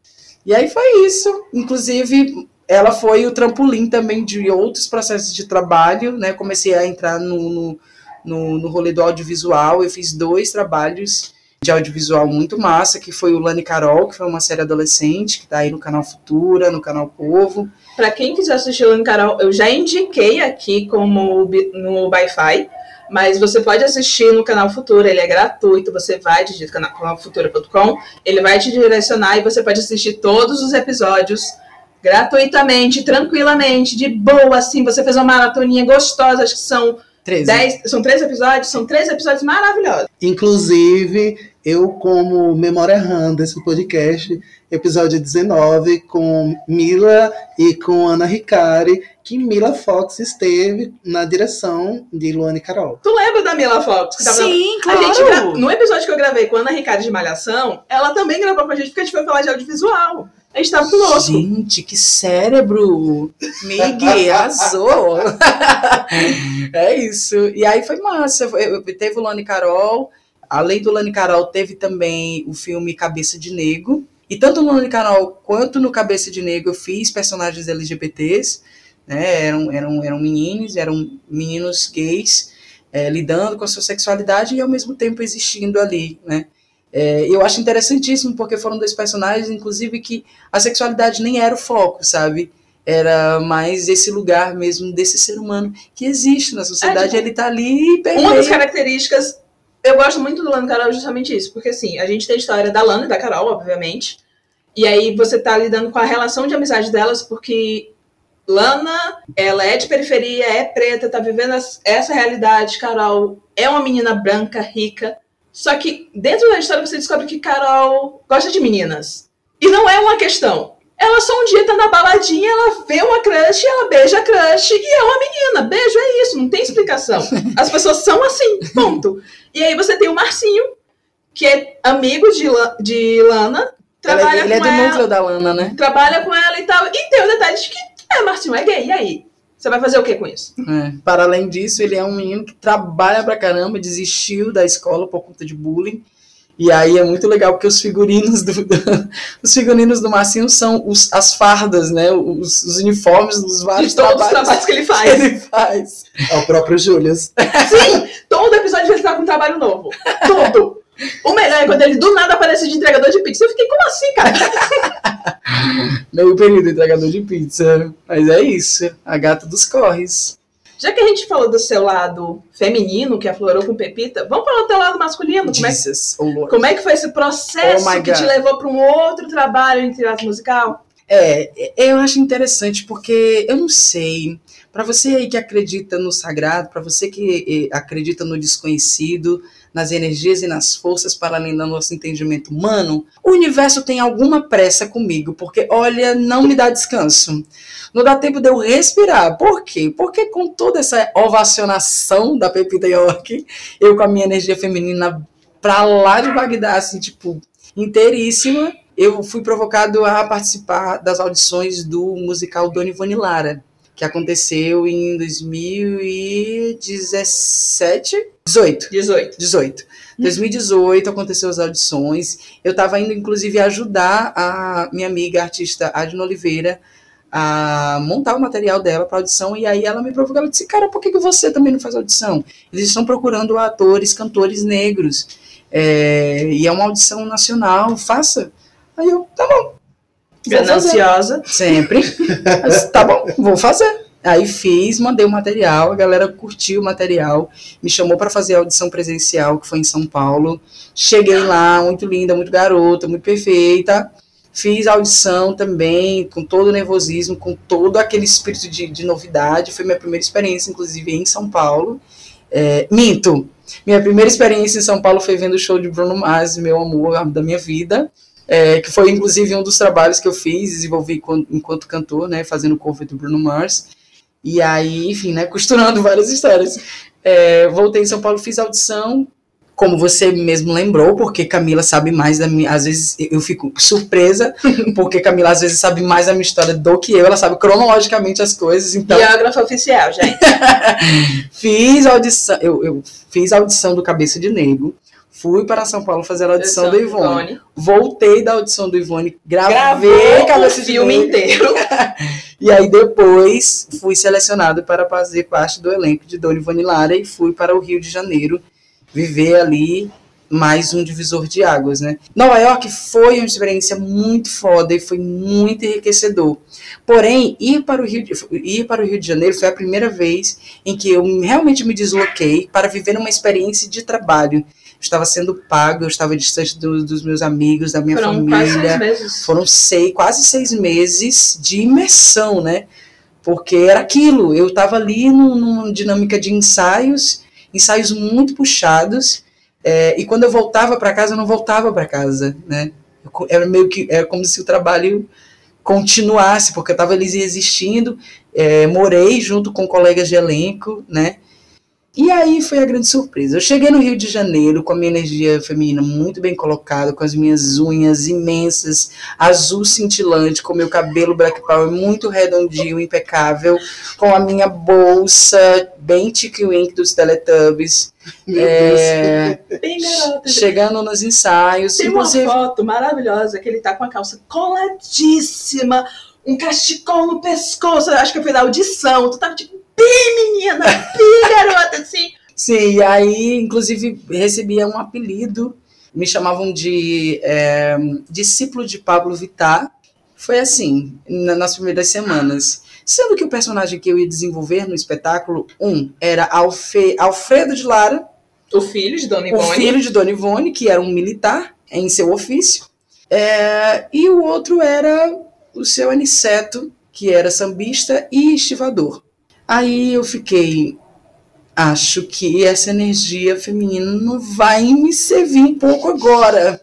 E aí foi isso. Inclusive, ela foi o trampolim também de outros processos de trabalho, né? Comecei a entrar no, no, no, no rolê do audiovisual. Eu fiz dois trabalhos de audiovisual muito massa, que foi o Lani Carol, que foi uma série adolescente, que tá aí no canal Futura, no canal Povo.
Pra quem quiser assistir o Lano Carol, eu já indiquei aqui como no Wi-Fi, mas você pode assistir no canal Futura, ele é gratuito, você vai, digita cana- canalfutura.com, ele vai te direcionar e você pode assistir todos os episódios gratuitamente, tranquilamente, de boa, assim, você fez uma maratoninha gostosa, acho que são
13.
dez, são três episódios, são três episódios maravilhosos.
Inclusive, eu, como memória RAM desse podcast, episódio 19, com Mila e com Ana Ricari, que Mila Fox esteve na direção de Luane Carol.
Tu lembra da Mila Fox? que tava na-
Sim,
A gente gra- no episódio que eu gravei com a Ana Ricardo de Malhação, ela também gravou com a gente porque a gente foi falar de audiovisual. A gente tava conosco.
Gente, que cérebro! Mig, arrasou! *laughs* é isso. E aí foi massa. Teve o Lani Carol. Além do Lani Carol, teve também o filme Cabeça de Negro. E tanto no Lani Carol quanto no Cabeça de Negro eu fiz personagens LGBTs. Né? Eram, eram, eram meninos, eram meninos gays é, lidando com a sua sexualidade e ao mesmo tempo existindo ali, né? É, eu acho interessantíssimo porque foram dois personagens, inclusive, que a sexualidade nem era o foco, sabe? Era mais esse lugar mesmo desse ser humano que existe na sociedade, é, ele tá ali
e Uma das características, eu gosto muito do Lana e Carol é justamente isso, porque assim, a gente tem a história da Lana e da Carol, obviamente, e aí você tá lidando com a relação de amizade delas, porque Lana, ela é de periferia, é preta, tá vivendo essa realidade. Carol é uma menina branca, rica. Só que dentro da história você descobre que Carol gosta de meninas. E não é uma questão. Ela só um dia tá na baladinha, ela vê uma crush, ela beija a crush e é uma menina. Beijo é isso, não tem explicação. *laughs* As pessoas são assim, ponto. E aí você tem o Marcinho, que é amigo de, de Lana, trabalha
ele, ele
com
é do
ela,
núcleo da Lana, né?
Trabalha com ela e tal. E tem o detalhe de que é, Marcinho é gay, e aí? Você vai fazer o que com isso?
É. Para além disso, ele é um menino que trabalha pra caramba, desistiu da escola por conta de bullying. E aí é muito legal porque os figurinos do, os figurinos do Marcinho são os, as fardas, né? Os, os uniformes dos vários
de todos trabalhos, os trabalhos que ele *laughs* faz.
Que ele faz.
É o próprio Julius.
Sim, todo episódio ele tá com um trabalho novo. Tudo. O melhor é quando ele do nada aparece de entregador de pizza. Eu fiquei, como assim, cara? *laughs*
Meio período entregador de pizza. Mas é isso. A gata dos corres.
Já que a gente falou do seu lado feminino, que aflorou com Pepita, vamos falar do teu lado masculino. Como,
Jesus,
é, que, como é que foi esse processo oh que te levou para um outro trabalho em teatro musical?
É, eu acho interessante porque eu não sei. Para você aí que acredita no sagrado, para você que eh, acredita no desconhecido, nas energias e nas forças para além do nosso entendimento humano, o universo tem alguma pressa comigo, porque olha, não me dá descanso. Não dá tempo de eu respirar. Por quê? Porque com toda essa ovacionação da Pepita York, eu com a minha energia feminina pra lá de Bagdá, assim, tipo, inteiríssima, eu fui provocado a participar das audições do musical Dona Ivone Lara, que aconteceu em 2017, 18.
18.
18. 2018 aconteceu as audições. Eu estava indo, inclusive, ajudar a minha amiga a artista Adna Oliveira a montar o material dela para audição. E aí ela me provocou. Ela disse: Cara, por que, que você também não faz audição? Eles estão procurando atores, cantores negros. É, e é uma audição nacional, faça. Aí eu, tá bom.
Gananciosa.
Sempre. *laughs* Mas, tá bom, vou fazer. Aí fiz, mandei o material, a galera curtiu o material, me chamou para fazer a audição presencial, que foi em São Paulo. Cheguei lá, muito linda, muito garota, muito perfeita. Fiz a audição também, com todo o nervosismo, com todo aquele espírito de, de novidade. Foi minha primeira experiência, inclusive, em São Paulo. É, minto, minha primeira experiência em São Paulo foi vendo o show de Bruno Mars, meu amor da minha vida é, que foi inclusive um dos trabalhos que eu fiz, desenvolvi enquanto cantor, né, fazendo cover do Bruno Mars. E aí, enfim, né, costurando *laughs* várias histórias. É, voltei em São Paulo, fiz audição, como você mesmo lembrou, porque Camila sabe mais da minha. Às vezes eu fico surpresa, *laughs* porque Camila às vezes sabe mais da minha história do que eu, ela sabe cronologicamente as coisas. Então...
Biógrafa oficial, gente. *laughs*
fiz audição, eu, eu fiz audição do Cabeça de Negro. Fui para São Paulo fazer a audição do Ivone. Ivone. Voltei da audição do Ivone, gravei
Gravou o filme inteiro. *laughs*
e aí depois fui selecionado para fazer parte do elenco de Dona Ivone Lara e fui para o Rio de Janeiro viver ali mais um divisor de águas, né? Nova York foi uma experiência muito foda e foi muito enriquecedor. Porém, ir para o Rio de, ir para o Rio de Janeiro foi a primeira vez em que eu realmente me desloquei para viver uma experiência de trabalho estava sendo pago, eu estava distante do, dos meus amigos, da minha
Foram
família.
Quase seis meses.
Foram seis, quase seis meses de imersão, né? Porque era aquilo, eu estava ali num, numa dinâmica de ensaios, ensaios muito puxados, é, e quando eu voltava para casa, eu não voltava para casa, né? Era meio que era como se o trabalho continuasse, porque eu estava ali existindo, é, morei junto com colegas de elenco, né? E aí foi a grande surpresa. Eu cheguei no Rio de Janeiro com a minha energia feminina muito bem colocada, com as minhas unhas imensas, azul cintilante, com meu cabelo black power muito redondinho, impecável, com a minha bolsa bem tic wink dos Teletubbies.
É, bem garota.
Chegando nos ensaios.
Tem inclusive... uma foto maravilhosa que ele tá com a calça coladíssima, um cachecol no pescoço, acho que foi da audição. Tu tava tipo bem menina, bem garota, assim.
Sim, e aí, inclusive, recebia um apelido, me chamavam de é, discípulo de Pablo Vittar. Foi assim, na, nas primeiras semanas. Sendo que o personagem que eu ia desenvolver no espetáculo, um, era Alfe, Alfredo de Lara.
O filho de Dona Ivone.
O filho de Dona Ivone, que era um militar em seu ofício. É, e o outro era o seu Aniceto, que era sambista e estivador. Aí eu fiquei, acho que essa energia feminina não vai me servir um pouco agora.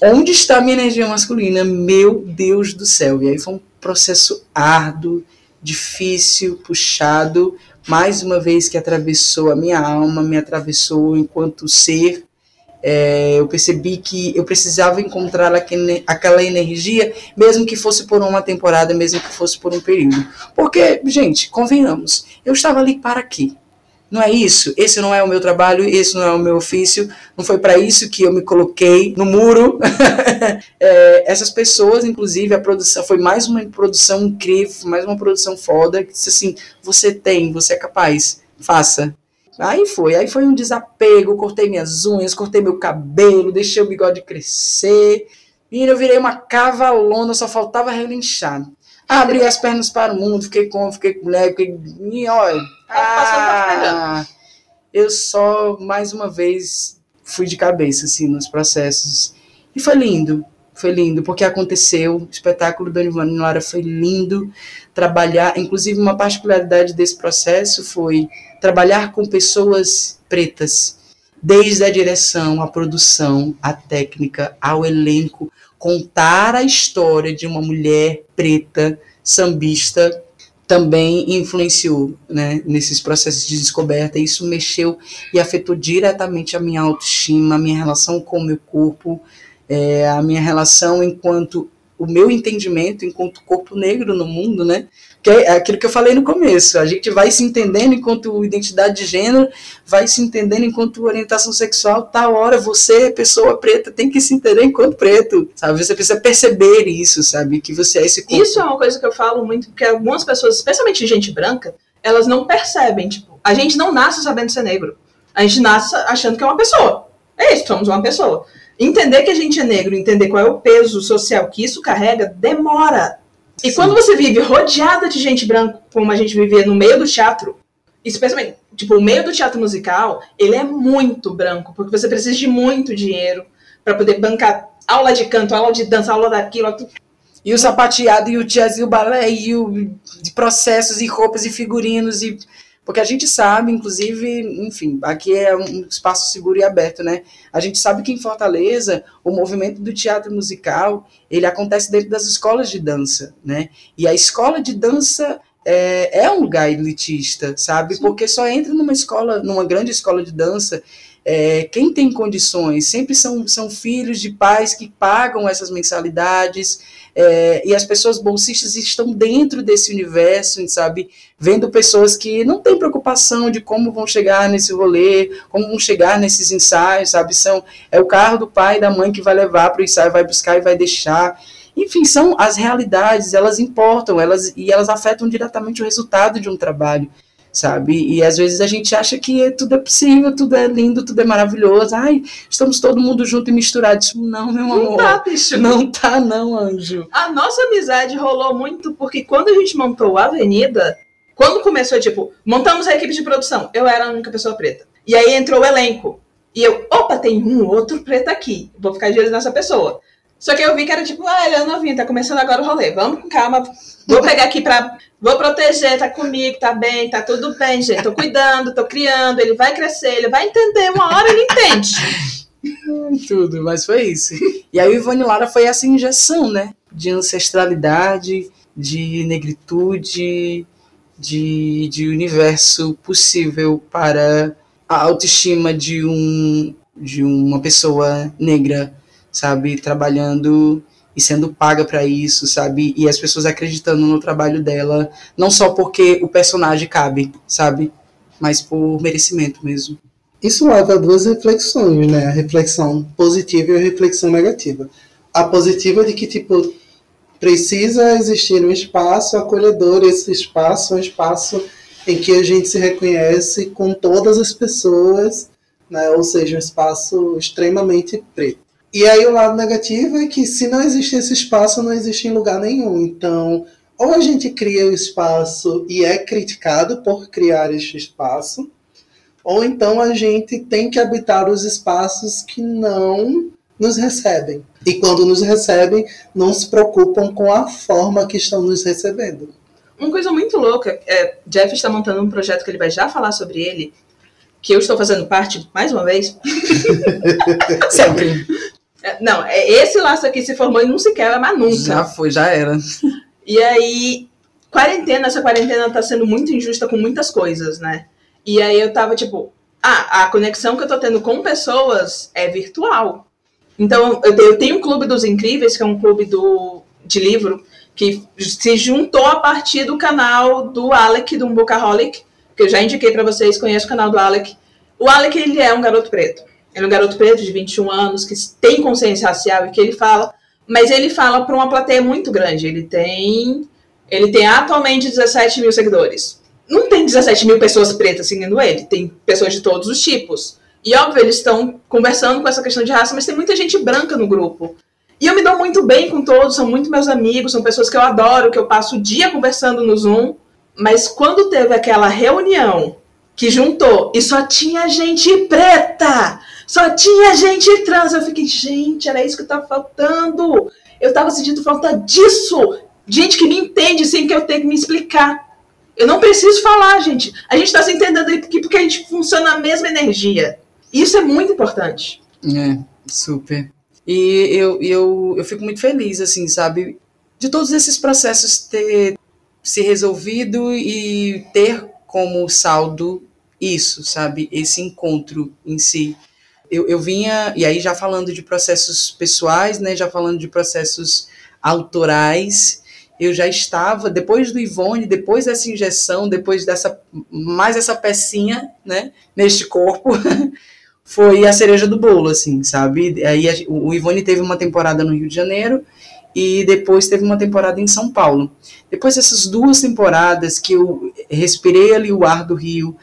Onde está a minha energia masculina? Meu Deus do céu. E aí foi um processo árduo, difícil, puxado, mais uma vez que atravessou a minha alma, me atravessou enquanto ser, é, eu percebi que eu precisava encontrar aquele, aquela energia, mesmo que fosse por uma temporada, mesmo que fosse por um período. Porque, gente, convenhamos, eu estava ali para quê? Não é isso? Esse não é o meu trabalho, esse não é o meu ofício, não foi para isso que eu me coloquei no muro. *laughs* é, essas pessoas, inclusive, a produção foi mais uma produção incrível, mais uma produção foda, que disse assim: você tem, você é capaz, faça. Aí foi, aí foi um desapego, cortei minhas unhas, cortei meu cabelo, deixei o bigode crescer. E eu virei uma cavalona, só faltava relinchar. Abri as pernas para o mundo, fiquei com, fiquei com mulher, fiquei. E olha. Ah, eu só, mais uma vez, fui de cabeça, assim, nos processos. E foi lindo, foi lindo, porque aconteceu. O espetáculo do Ivone Lara foi lindo. Trabalhar, inclusive, uma particularidade desse processo foi trabalhar com pessoas pretas, desde a direção, a produção, a técnica, ao elenco, contar a história de uma mulher preta, sambista, também influenciou né, nesses processos de descoberta. Isso mexeu e afetou diretamente a minha autoestima, a minha relação com o meu corpo, é, a minha relação enquanto o meu entendimento enquanto corpo negro no mundo, né? Que é aquilo que eu falei no começo. A gente vai se entendendo enquanto identidade de gênero, vai se entendendo enquanto orientação sexual. Tal hora você, pessoa preta, tem que se entender enquanto preto, sabe? Você precisa perceber isso, sabe? Que você é esse corpo.
Isso é uma coisa que eu falo muito, porque algumas pessoas, especialmente gente branca, elas não percebem. Tipo, a gente não nasce sabendo ser negro. A gente nasce achando que é uma pessoa. É isso, somos uma pessoa. Entender que a gente é negro, entender qual é o peso social que isso carrega, demora. E Sim. quando você vive rodeada de gente branca, como a gente vivia no meio do teatro, especialmente, tipo, o meio do teatro musical, ele é muito branco, porque você precisa de muito dinheiro para poder bancar aula de canto, aula de dança, aula daquilo.
E o sapateado, e o jazz, e o balé, e o de processos, e roupas, e figurinos, e porque a gente sabe, inclusive, enfim, aqui é um espaço seguro e aberto, né? A gente sabe que em Fortaleza o movimento do teatro musical ele acontece dentro das escolas de dança, né? E a escola de dança é, é um lugar elitista, sabe? Sim. Porque só entra numa escola, numa grande escola de dança é, quem tem condições sempre são, são filhos de pais que pagam essas mensalidades, é, e as pessoas bolsistas estão dentro desse universo, sabe? Vendo pessoas que não têm preocupação de como vão chegar nesse rolê, como vão chegar nesses ensaios, sabe? São, é o carro do pai e da mãe que vai levar para o ensaio, vai buscar e vai deixar. Enfim, são as realidades, elas importam, elas e elas afetam diretamente o resultado de um trabalho sabe? E às vezes a gente acha que é, tudo é possível, tudo é lindo, tudo é maravilhoso. Ai, estamos todo mundo junto e misturado. Não, meu amor.
Não tá, bicho.
Não tá, não, anjo.
A nossa amizade rolou muito porque quando a gente montou a Avenida, quando começou, tipo, montamos a equipe de produção, eu era a única pessoa preta. E aí entrou o elenco. E eu, opa, tem um outro preto aqui. Vou ficar de olho nessa pessoa. Só que eu vi que era tipo, ah, ele é novinho, tá começando agora o rolê. Vamos com calma. Vou pegar aqui pra. Vou proteger, tá comigo, tá bem, tá tudo bem, gente. Tô cuidando, tô criando, ele vai crescer, ele vai entender, uma hora ele entende. *laughs*
Tudo, mas foi isso. E aí o Ivone Lara foi essa injeção, né? De ancestralidade, de negritude, de, de universo possível para a autoestima de, um, de uma pessoa negra sabe? Trabalhando e sendo paga para isso, sabe? E as pessoas acreditando no trabalho dela, não só porque o personagem cabe, sabe? Mas por merecimento mesmo.
Isso leva a duas reflexões, né? A reflexão positiva e a reflexão negativa. A positiva de que, tipo, precisa existir um espaço acolhedor, esse espaço é um espaço em que a gente se reconhece com todas as pessoas, né? ou seja, um espaço extremamente preto. E aí o lado negativo é que se não existe esse espaço, não existe em lugar nenhum. Então, ou a gente cria o espaço e é criticado por criar este espaço, ou então a gente tem que habitar os espaços que não nos recebem. E quando nos recebem, não se preocupam com a forma que estão nos recebendo.
Uma coisa muito louca, é, Jeff está montando um projeto que ele vai já falar sobre ele, que eu estou fazendo parte, mais uma vez. *laughs*
Sempre.
Não, é, esse laço aqui se formou e não se quebra mais nunca.
Já foi, já era.
E aí, quarentena, essa quarentena tá sendo muito injusta com muitas coisas, né? E aí eu tava tipo, ah, a conexão que eu tô tendo com pessoas é virtual. Então, eu tenho um clube dos incríveis, que é um clube do, de livro, que se juntou a partir do canal do Alec, do Bookaholic, que eu já indiquei para vocês, conheço o canal do Alec. O Alec, ele é um garoto preto. Ele é um garoto preto de 21 anos, que tem consciência racial e que ele fala mas ele fala para uma plateia muito grande. Ele tem, ele tem atualmente 17 mil seguidores. Não tem 17 mil pessoas pretas seguindo ele, tem pessoas de todos os tipos. E óbvio, eles estão conversando com essa questão de raça, mas tem muita gente branca no grupo. E eu me dou muito bem com todos, são muito meus amigos, são pessoas que eu adoro, que eu passo o dia conversando no Zoom. Mas quando teve aquela reunião que juntou e só tinha gente preta, só tinha gente trans. Eu fiquei, gente, era isso que tá faltando. Eu tava sentindo falta disso. Gente que me entende sem que eu tenha que me explicar. Eu não preciso falar, gente. A gente tá se entendendo aqui porque a gente funciona na mesma energia. Isso é muito importante.
É, super. E eu, eu, eu fico muito feliz, assim, sabe? De todos esses processos ter se resolvido e ter como saldo isso, sabe? Esse encontro em si eu, eu vinha, e aí já falando de processos pessoais, né, já falando de processos autorais, eu já estava, depois do Ivone, depois dessa injeção, depois dessa, mais essa pecinha, né, neste corpo, *laughs* foi a cereja do bolo, assim, sabe? Aí a, o Ivone teve uma temporada no Rio de Janeiro e depois teve uma temporada em São Paulo. Depois dessas duas temporadas que eu respirei ali o ar do Rio,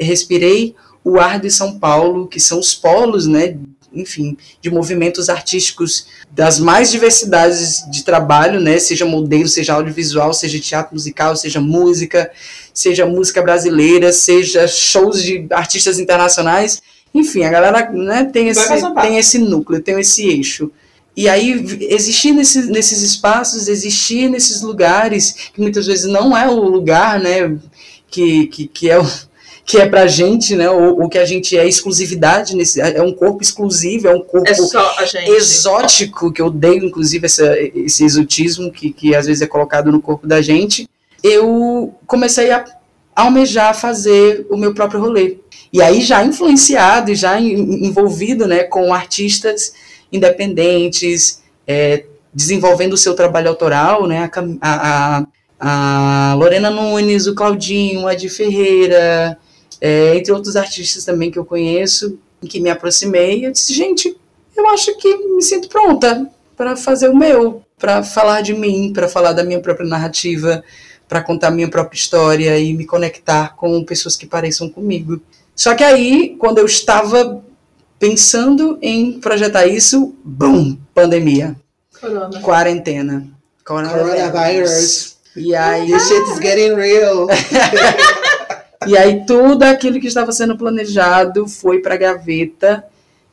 respirei o ar de São Paulo, que são os polos, né, enfim, de movimentos artísticos das mais diversidades de trabalho, né, seja modelo, seja audiovisual, seja teatro musical, seja música, seja música brasileira, seja shows de artistas internacionais, enfim, a galera né, tem, esse, tem esse núcleo, tem esse eixo. E aí, existir nesses, nesses espaços, existir nesses lugares, que muitas vezes não é o lugar, né, que, que, que é o que é pra gente, né? O, o que a gente é exclusividade nesse. É um corpo exclusivo, é um corpo
é
exótico, que eu odeio, inclusive, essa, esse exotismo que, que às vezes é colocado no corpo da gente. Eu comecei a almejar fazer o meu próprio rolê. E aí, já influenciado e já envolvido né, com artistas independentes, é, desenvolvendo o seu trabalho autoral, né, a, a, a Lorena Nunes, o Claudinho, a Di Ferreira, é, entre outros artistas também que eu conheço, que me aproximei, eu disse, gente, eu acho que me sinto pronta para fazer o meu, para falar de mim, para falar da minha própria narrativa, para contar minha própria história e me conectar com pessoas que pareçam comigo. Só que aí, quando eu estava pensando em projetar isso, bum, pandemia.
Corona.
Quarentena.
Coronavirus.
E aí.
This shit is getting real. *laughs*
E aí tudo aquilo que estava sendo planejado foi para a gaveta,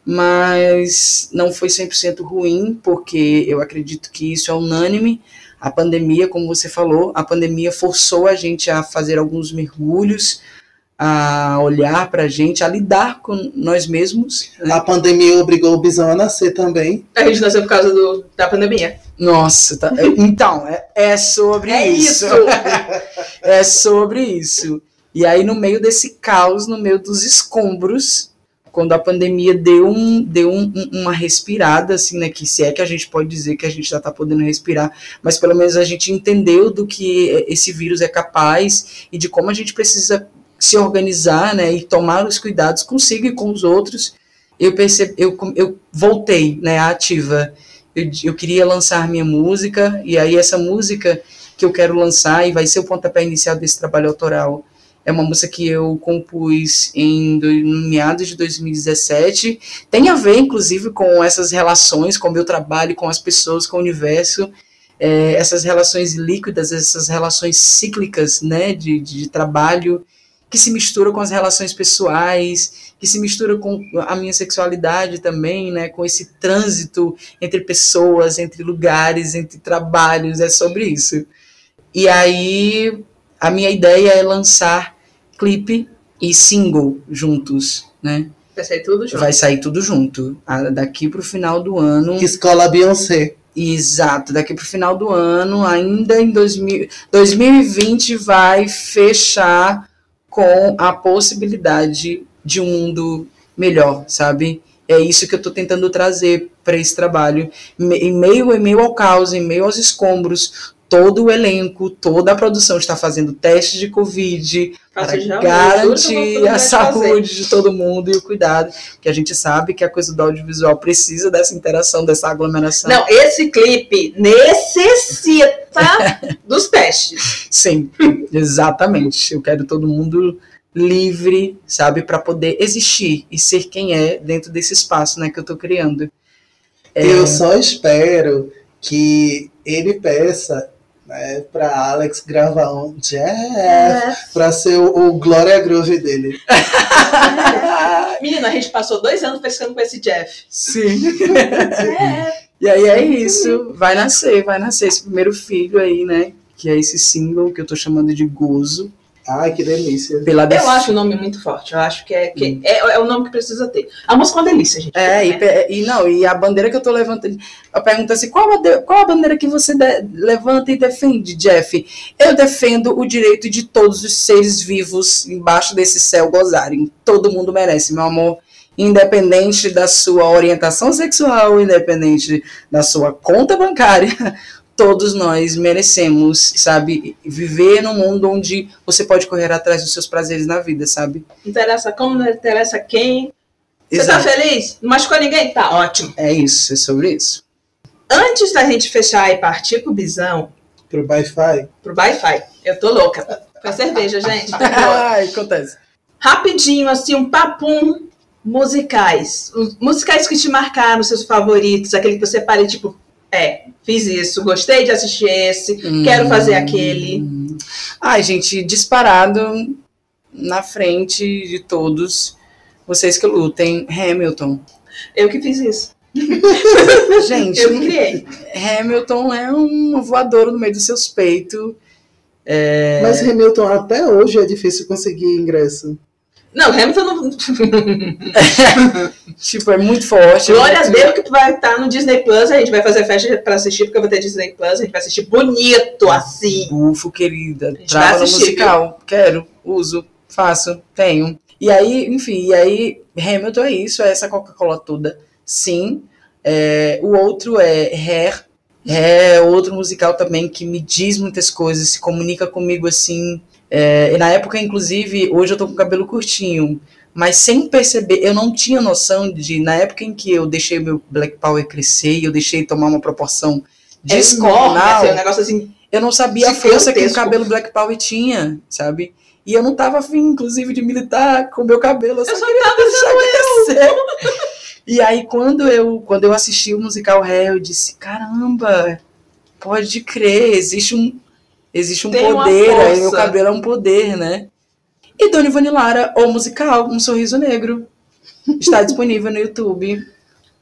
mas não foi 100% ruim, porque eu acredito que isso é unânime. A pandemia, como você falou, a pandemia forçou a gente a fazer alguns mergulhos, a olhar para a gente, a lidar com nós mesmos.
Né? A pandemia obrigou o Bisão a nascer também.
A gente nasceu por causa do, da pandemia.
Nossa, tá, então, é, é sobre
é
isso.
isso. *laughs*
é sobre isso. E aí, no meio desse caos, no meio dos escombros, quando a pandemia deu, um, deu um, uma respirada, assim, né? Que se é que a gente pode dizer que a gente já está podendo respirar, mas pelo menos a gente entendeu do que esse vírus é capaz e de como a gente precisa se organizar, né? E tomar os cuidados consigo e com os outros. Eu percebi, eu, eu voltei, né? Ativa. Eu, eu queria lançar minha música, e aí essa música que eu quero lançar, e vai ser o pontapé inicial desse trabalho autoral, É uma música que eu compus em do, meados de 2017. Tem a ver, inclusive, com essas relações, com o meu trabalho, com as pessoas, com o universo. É, essas relações líquidas, essas relações cíclicas né, de, de trabalho, que se misturam com as relações pessoais, que se misturam com a minha sexualidade também, né, com esse trânsito entre pessoas, entre lugares, entre trabalhos, é sobre isso. E aí a minha ideia é lançar clipe e single juntos, né?
Vai sair tudo junto.
Vai sair tudo junto. Daqui pro final do ano.
Escola Beyoncé.
Exato, daqui pro final do ano, ainda em 2000, 2020, vai fechar com a possibilidade de um mundo melhor, sabe? É isso que eu estou tentando trazer para esse trabalho. Em meio, em meio ao caos, em meio aos escombros, todo o elenco, toda a produção está fazendo teste de Covid para garantir a saúde fazer. de todo mundo e o cuidado, que a gente sabe que a coisa do audiovisual precisa dessa interação, dessa aglomeração.
Não, esse clipe necessita *laughs* dos testes.
Sim, exatamente. Eu quero todo mundo livre, sabe, para poder existir e ser quem é dentro desse espaço, né, que eu estou criando.
É... Eu só espero que ele peça né, para Alex gravar um Jeff, é. para ser o, o Glória Groove dele. *laughs*
Menina, a gente passou dois anos pescando com esse Jeff.
Sim. É. *laughs* E aí é isso, vai nascer, vai nascer esse primeiro filho aí, né? Que é esse single que eu tô chamando de Gozo.
Ai, que delícia.
Pela eu acho o nome muito forte. Eu acho que, é, que hum. é, é, o nome que precisa ter. A música é uma delícia, gente.
É, e, e, não, e a bandeira que eu tô levantando. Eu pergunto assim: qual a, bandeira, qual a bandeira que você de, levanta e defende, Jeff? Eu defendo o direito de todos os seres vivos embaixo desse céu gozarem. Todo mundo merece, meu amor. Independente da sua orientação sexual, independente da sua conta bancária, todos nós merecemos, sabe, viver num mundo onde você pode correr atrás dos seus prazeres na vida, sabe?
Interessa como, não interessa quem. Você tá feliz? Não machucou ninguém? Tá ótimo.
É isso, é sobre isso.
Antes da gente fechar e partir pro bisão.
Pro Wi-Fi.
Pro Wi-Fi. Eu tô louca. Foi cerveja, gente. *laughs*
Ai, acontece.
Rapidinho, assim, um papum musicais. Musicais que te marcaram, seus favoritos, aquele que você pare, tipo, é, fiz isso, gostei de assistir esse, hum. quero fazer aquele.
Ai, gente, disparado na frente de todos vocês que lutem, Hamilton.
Eu que fiz isso. *laughs* *laughs*
gente,
eu que criei.
Hamilton é um voador no meio dos seus peitos. É...
Mas Hamilton até hoje é difícil conseguir ingresso.
Não, Hamilton não. *laughs*
tipo, é muito forte.
Glória
é
muito... a Deus que tu vai estar no Disney Plus. A gente vai fazer festa pra assistir, porque eu vou ter Disney Plus. A gente vai assistir bonito, assim.
Bufo, querida. Trava no musical. Viu? Quero, uso, faço, tenho. E aí, enfim, e aí, Hamilton é isso, é essa Coca-Cola toda. Sim. É, o outro é Hair. É outro musical também que me diz muitas coisas, se comunica comigo assim é, na época, inclusive, hoje eu tô com o cabelo curtinho, mas sem perceber, eu não tinha noção de, na época em que eu deixei meu Black Power crescer e eu deixei tomar uma proporção descomunal,
é um negócio assim,
eu não sabia a força que o cabelo Black Power tinha, sabe? E eu não tava afim, inclusive, de militar com o meu cabelo, eu só, eu só queria deixar crescer. e aí, quando eu, quando eu assisti o musical Hair, eu disse, caramba, pode crer, existe um, Existe um Tem poder, aí meu cabelo é um poder, né? E Dona Ivanilara, o musical, Um Sorriso Negro. Está *laughs* disponível no YouTube.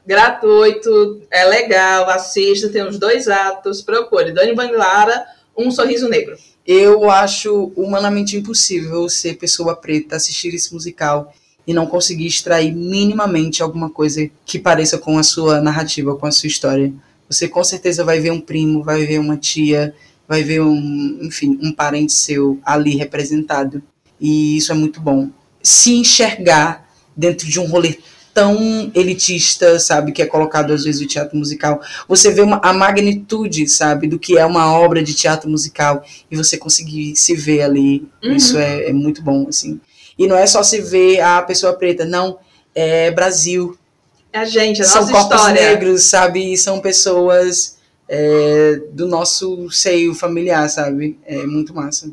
Gratuito, é legal, assista, tem os dois atos, procure. Dona Ivanilara, Um Sorriso Negro.
Eu acho humanamente impossível ser pessoa preta, assistir esse musical e não conseguir extrair minimamente alguma coisa que pareça com a sua narrativa, com a sua história. Você com certeza vai ver um primo, vai ver uma tia, vai ver um, enfim, um parente seu ali representado. E isso é muito bom. Se enxergar dentro de um rolê tão elitista, sabe, que é colocado às vezes o teatro musical. Você vê uma, a magnitude, sabe, do que é uma obra de teatro musical e você conseguir se ver ali. Uhum. Isso é, é, muito bom, assim. E não é só se ver a pessoa preta, não, é Brasil.
É a gente, a
são
nossa
corpos
história.
negros, sabe, são pessoas é, do nosso seio familiar, sabe? É muito massa.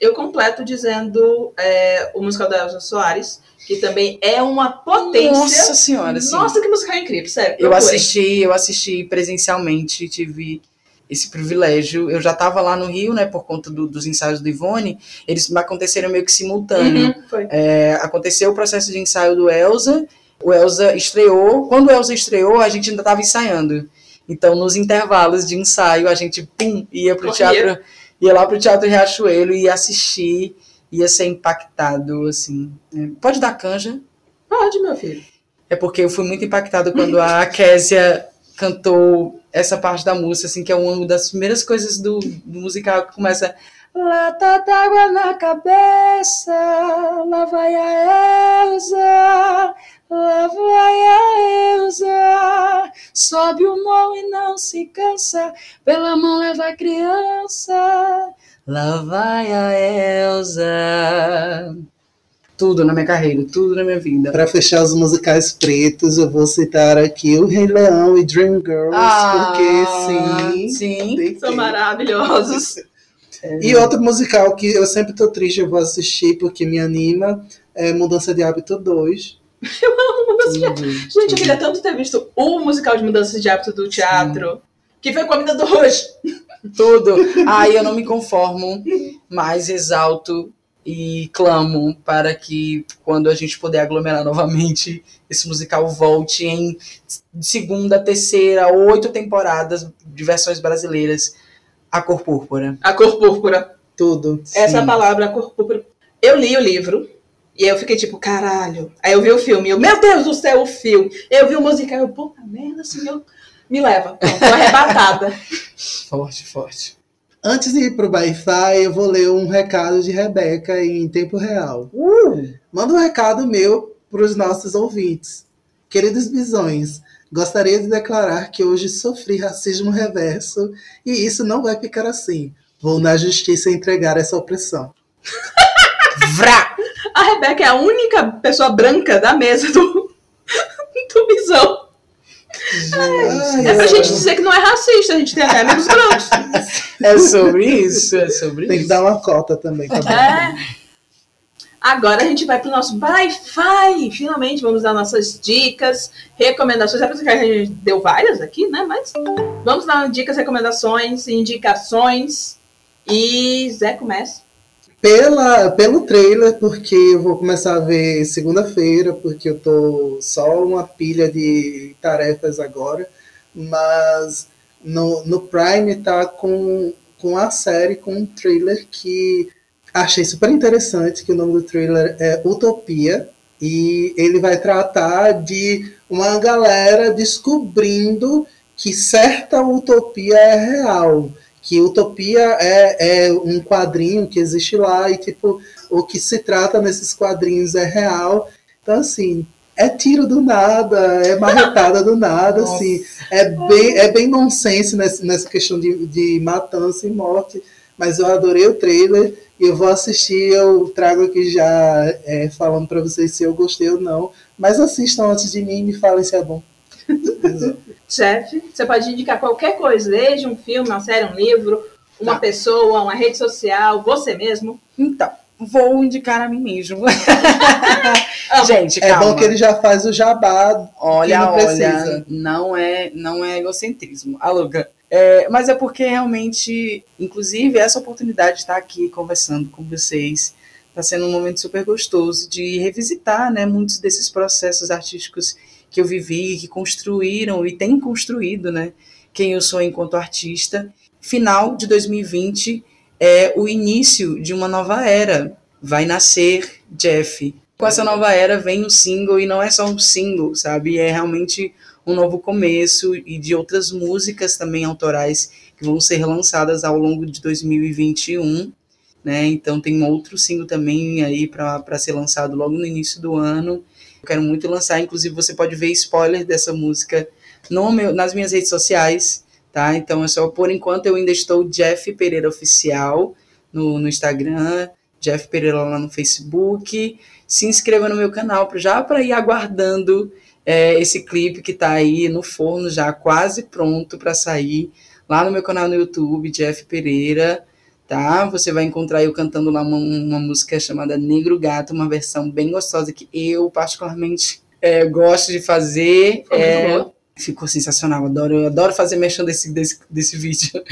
eu completo dizendo é, o musical da Elza Soares, que também é uma potência.
Nossa senhora, sim.
Nossa, que musical incrível, sério.
Eu assisti, eu assisti presencialmente, tive esse privilégio. Eu já estava lá no Rio, né, por conta do- dos ensaios do Ivone, eles aconteceram meio que simultâneo.
Uhum.
É, aconteceu o processo de ensaio do Elza, o Elza estreou. Quando o Elza estreou, a gente ainda estava ensaiando. Então, nos intervalos de ensaio, a gente, pum, ia pro
Corria.
teatro, ia lá pro Teatro Riachuelo e ia assistir, ia ser impactado, assim. né. Pode dar canja,
Pode, meu filho.
é porque eu fui muito impactado quando a *laughs* Késia cantou essa parte da música, assim, que é uma das primeiras coisas do, do musical que começa. Lata d'água na cabeça, lá vai a Elza, lá vai a Elza, sobe o morro e não se cansa, pela mão leva a criança, lá vai a Elza. Tudo na minha carreira, tudo na minha vida.
Para fechar os musicais pretos, eu vou citar aqui o Rei Leão e Dreamgirls, porque sim.
sim.
São maravilhosos. *laughs*
E outro musical que eu sempre tô triste, eu vou assistir porque me anima, é Mudança de Hábito 2. *laughs*
Mudança de
Tudo,
Gente, eu
tudo.
queria tanto ter visto o musical de mudança de hábito do teatro, que foi comida do hoje. *laughs*
Tudo. Aí eu não me conformo, mas exalto e clamo para que quando a gente puder aglomerar novamente, esse musical volte em segunda, terceira, oito temporadas de versões brasileiras. A Cor Púrpura.
A cor púrpura.
Tudo.
Essa
Sim.
palavra, a cor púrpura. Eu li o livro. E aí eu fiquei tipo, caralho. Aí eu vi o filme. Eu, meu Deus do céu, o filme. Eu vi o musical. Eu, puta merda, senhor. Me leva. Pronto, tô *laughs* arrebatada.
Forte, forte.
Antes de ir pro Wi-Fi, eu vou ler um recado de Rebeca em tempo real.
Uh!
Manda um recado meu para os nossos ouvintes. Queridos bisões, gostaria de declarar que hoje sofri racismo reverso e isso não vai ficar assim. Vou na justiça entregar essa opressão. *laughs*
Vrá!
A Rebeca é a única pessoa branca da mesa do, do bisão.
Ai,
É pra gente dizer que não é racista, a gente tem até amigos brancos.
É sobre isso, é sobre
Tem que
isso.
dar uma cota também. Tá?
É. Agora a gente vai pro nosso Wi-Fi. Finalmente vamos dar nossas dicas, recomendações. É por isso que a gente deu várias aqui, né? Mas vamos dar dicas, recomendações, indicações. E Zé começa.
Pela, pelo trailer, porque eu vou começar a ver segunda-feira, porque eu tô só uma pilha de tarefas agora, mas no, no Prime tá com, com a série, com um trailer que achei super interessante, que o nome do trailer é Utopia, e ele vai tratar de uma galera descobrindo que certa utopia é real que Utopia é, é um quadrinho que existe lá e tipo o que se trata nesses quadrinhos é real. Então assim é tiro do nada, é marretada do nada,
Nossa.
assim é bem é bem nonsense nessa, nessa questão de, de matança e morte. Mas eu adorei o trailer e eu vou assistir. Eu trago aqui já é, falando para vocês se eu gostei ou não. Mas assistam antes de mim e me falem se é bom. *laughs*
Jeff, você pode indicar qualquer coisa, desde um filme, uma série, um livro, uma
Tá.
pessoa, uma rede social, você mesmo.
Então, vou indicar a mim mesmo. *laughs* *laughs* Gente,
É
calma.
bom que ele já faz o jabá
Olha,
não
olha,
precisa.
não é, não é egocentrismo. Aluga. É, mas é porque realmente, inclusive, essa oportunidade de estar aqui conversando com vocês está sendo um momento super gostoso de revisitar, né, muitos desses processos artísticos que eu vivi, que construíram e têm construído, né, quem eu sou enquanto artista. Final de 2020 é o início de uma nova era. Vai nascer Jeff. Com essa nova era vem um single e não é só um single, sabe? É realmente um novo começo e de outras músicas também autorais que vão ser lançadas ao longo de 2021, né? Então tem um outro single também aí para ser lançado logo no início do ano. Eu quero muito lançar, inclusive você pode ver spoiler dessa música no meu, nas minhas redes sociais, tá? Então é só por enquanto eu ainda estou Jeff Pereira Oficial no, no Instagram, Jeff Pereira lá no Facebook. Se inscreva no meu canal já para ir aguardando é, esse clipe que tá aí no forno já quase pronto para sair lá no meu canal no YouTube, Jeff Pereira, tá? Você vai encontrar eu cantando lá uma, uma música chamada Negro Gato, uma versão bem gostosa que eu particularmente é, gosto de fazer. É, ficou sensacional, adoro, adoro fazer mexendo desse, desse, desse vídeo. *laughs*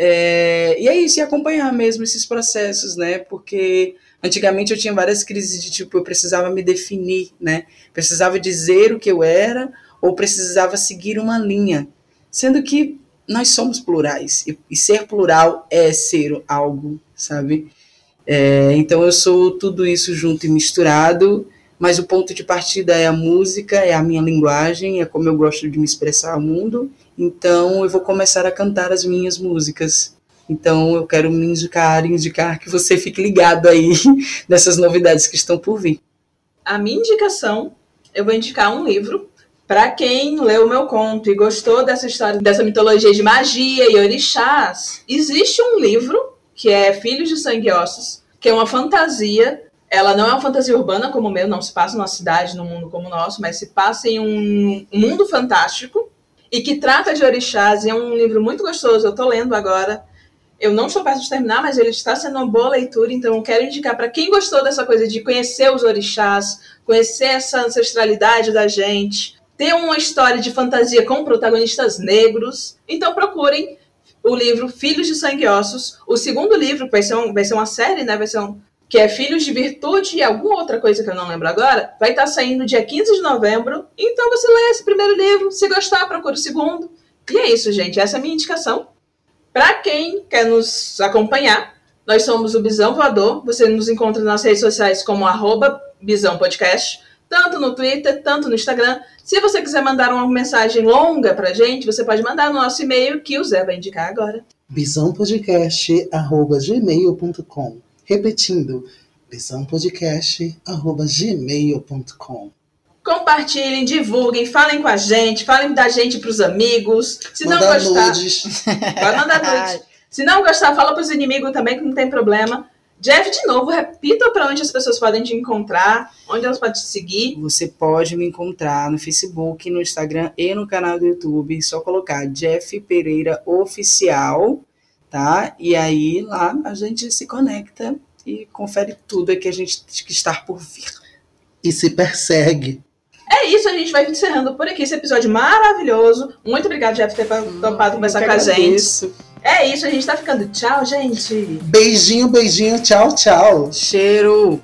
É, e é isso, e acompanhar mesmo esses processos, né? Porque antigamente eu tinha várias crises de tipo, eu precisava me definir, né? Precisava dizer o que eu era ou precisava seguir uma linha. Sendo que nós somos plurais, e, e ser plural é ser algo, sabe? É, então eu sou tudo isso junto e misturado, mas o ponto de partida é a música, é a minha linguagem, é como eu gosto de me expressar ao mundo. Então eu vou começar a cantar as minhas músicas. Então eu quero me indicar, indicar que você fique ligado aí *laughs* nessas novidades que estão por vir.
A minha indicação, eu vou indicar um livro para quem leu o meu conto e gostou dessa história, dessa mitologia de magia e orixás. Existe um livro que é Filhos de Sangue e Ossos, que é uma fantasia ela não é uma fantasia urbana como o meu, não se passa numa cidade, num mundo como o nosso, mas se passa em um mundo fantástico e que trata de orixás. E é um livro muito gostoso, eu estou lendo agora. Eu não estou perto de terminar, mas ele está sendo uma boa leitura, então eu quero indicar para quem gostou dessa coisa de conhecer os orixás, conhecer essa ancestralidade da gente, ter uma história de fantasia com protagonistas negros. Então procurem o livro Filhos de Sangue e Ossos. O segundo livro vai ser, um, vai ser uma série, né? Vai ser um, que é Filhos de Virtude e alguma outra coisa que eu não lembro agora, vai estar saindo dia 15 de novembro. Então você lê esse primeiro livro, se gostar, procura o segundo. E é isso, gente. Essa é a minha indicação. Para quem quer nos acompanhar, nós somos o Bisão Voador. Você nos encontra nas redes sociais como arroba Bisão Podcast, tanto no Twitter, tanto no Instagram. Se você quiser mandar uma mensagem longa pra gente, você pode mandar no nosso e-mail que o Zé vai indicar agora.
bisãopodcast.gmail.com Repetindo, visãopodcast.gmail.com
Compartilhem, divulguem, falem com a gente, falem da gente para os amigos. Se não gostar, nudes. *laughs* pode mandar nudes. Se não gostar, fala para os inimigos também, que não tem problema. Jeff, de novo, repita para onde as pessoas podem te encontrar, onde elas podem te seguir.
Você pode me encontrar no Facebook, no Instagram e no canal do YouTube. Só colocar Jeff Pereira Oficial tá? E aí lá a gente se conecta e confere tudo que a gente que está por vir.
E se persegue.
É isso, a gente vai encerrando por aqui esse episódio maravilhoso. Muito obrigada, Jeff, por ter hum, topado conversar com a gente. É isso, a gente tá ficando. Tchau, gente.
Beijinho, beijinho, tchau, tchau.
Cheiro.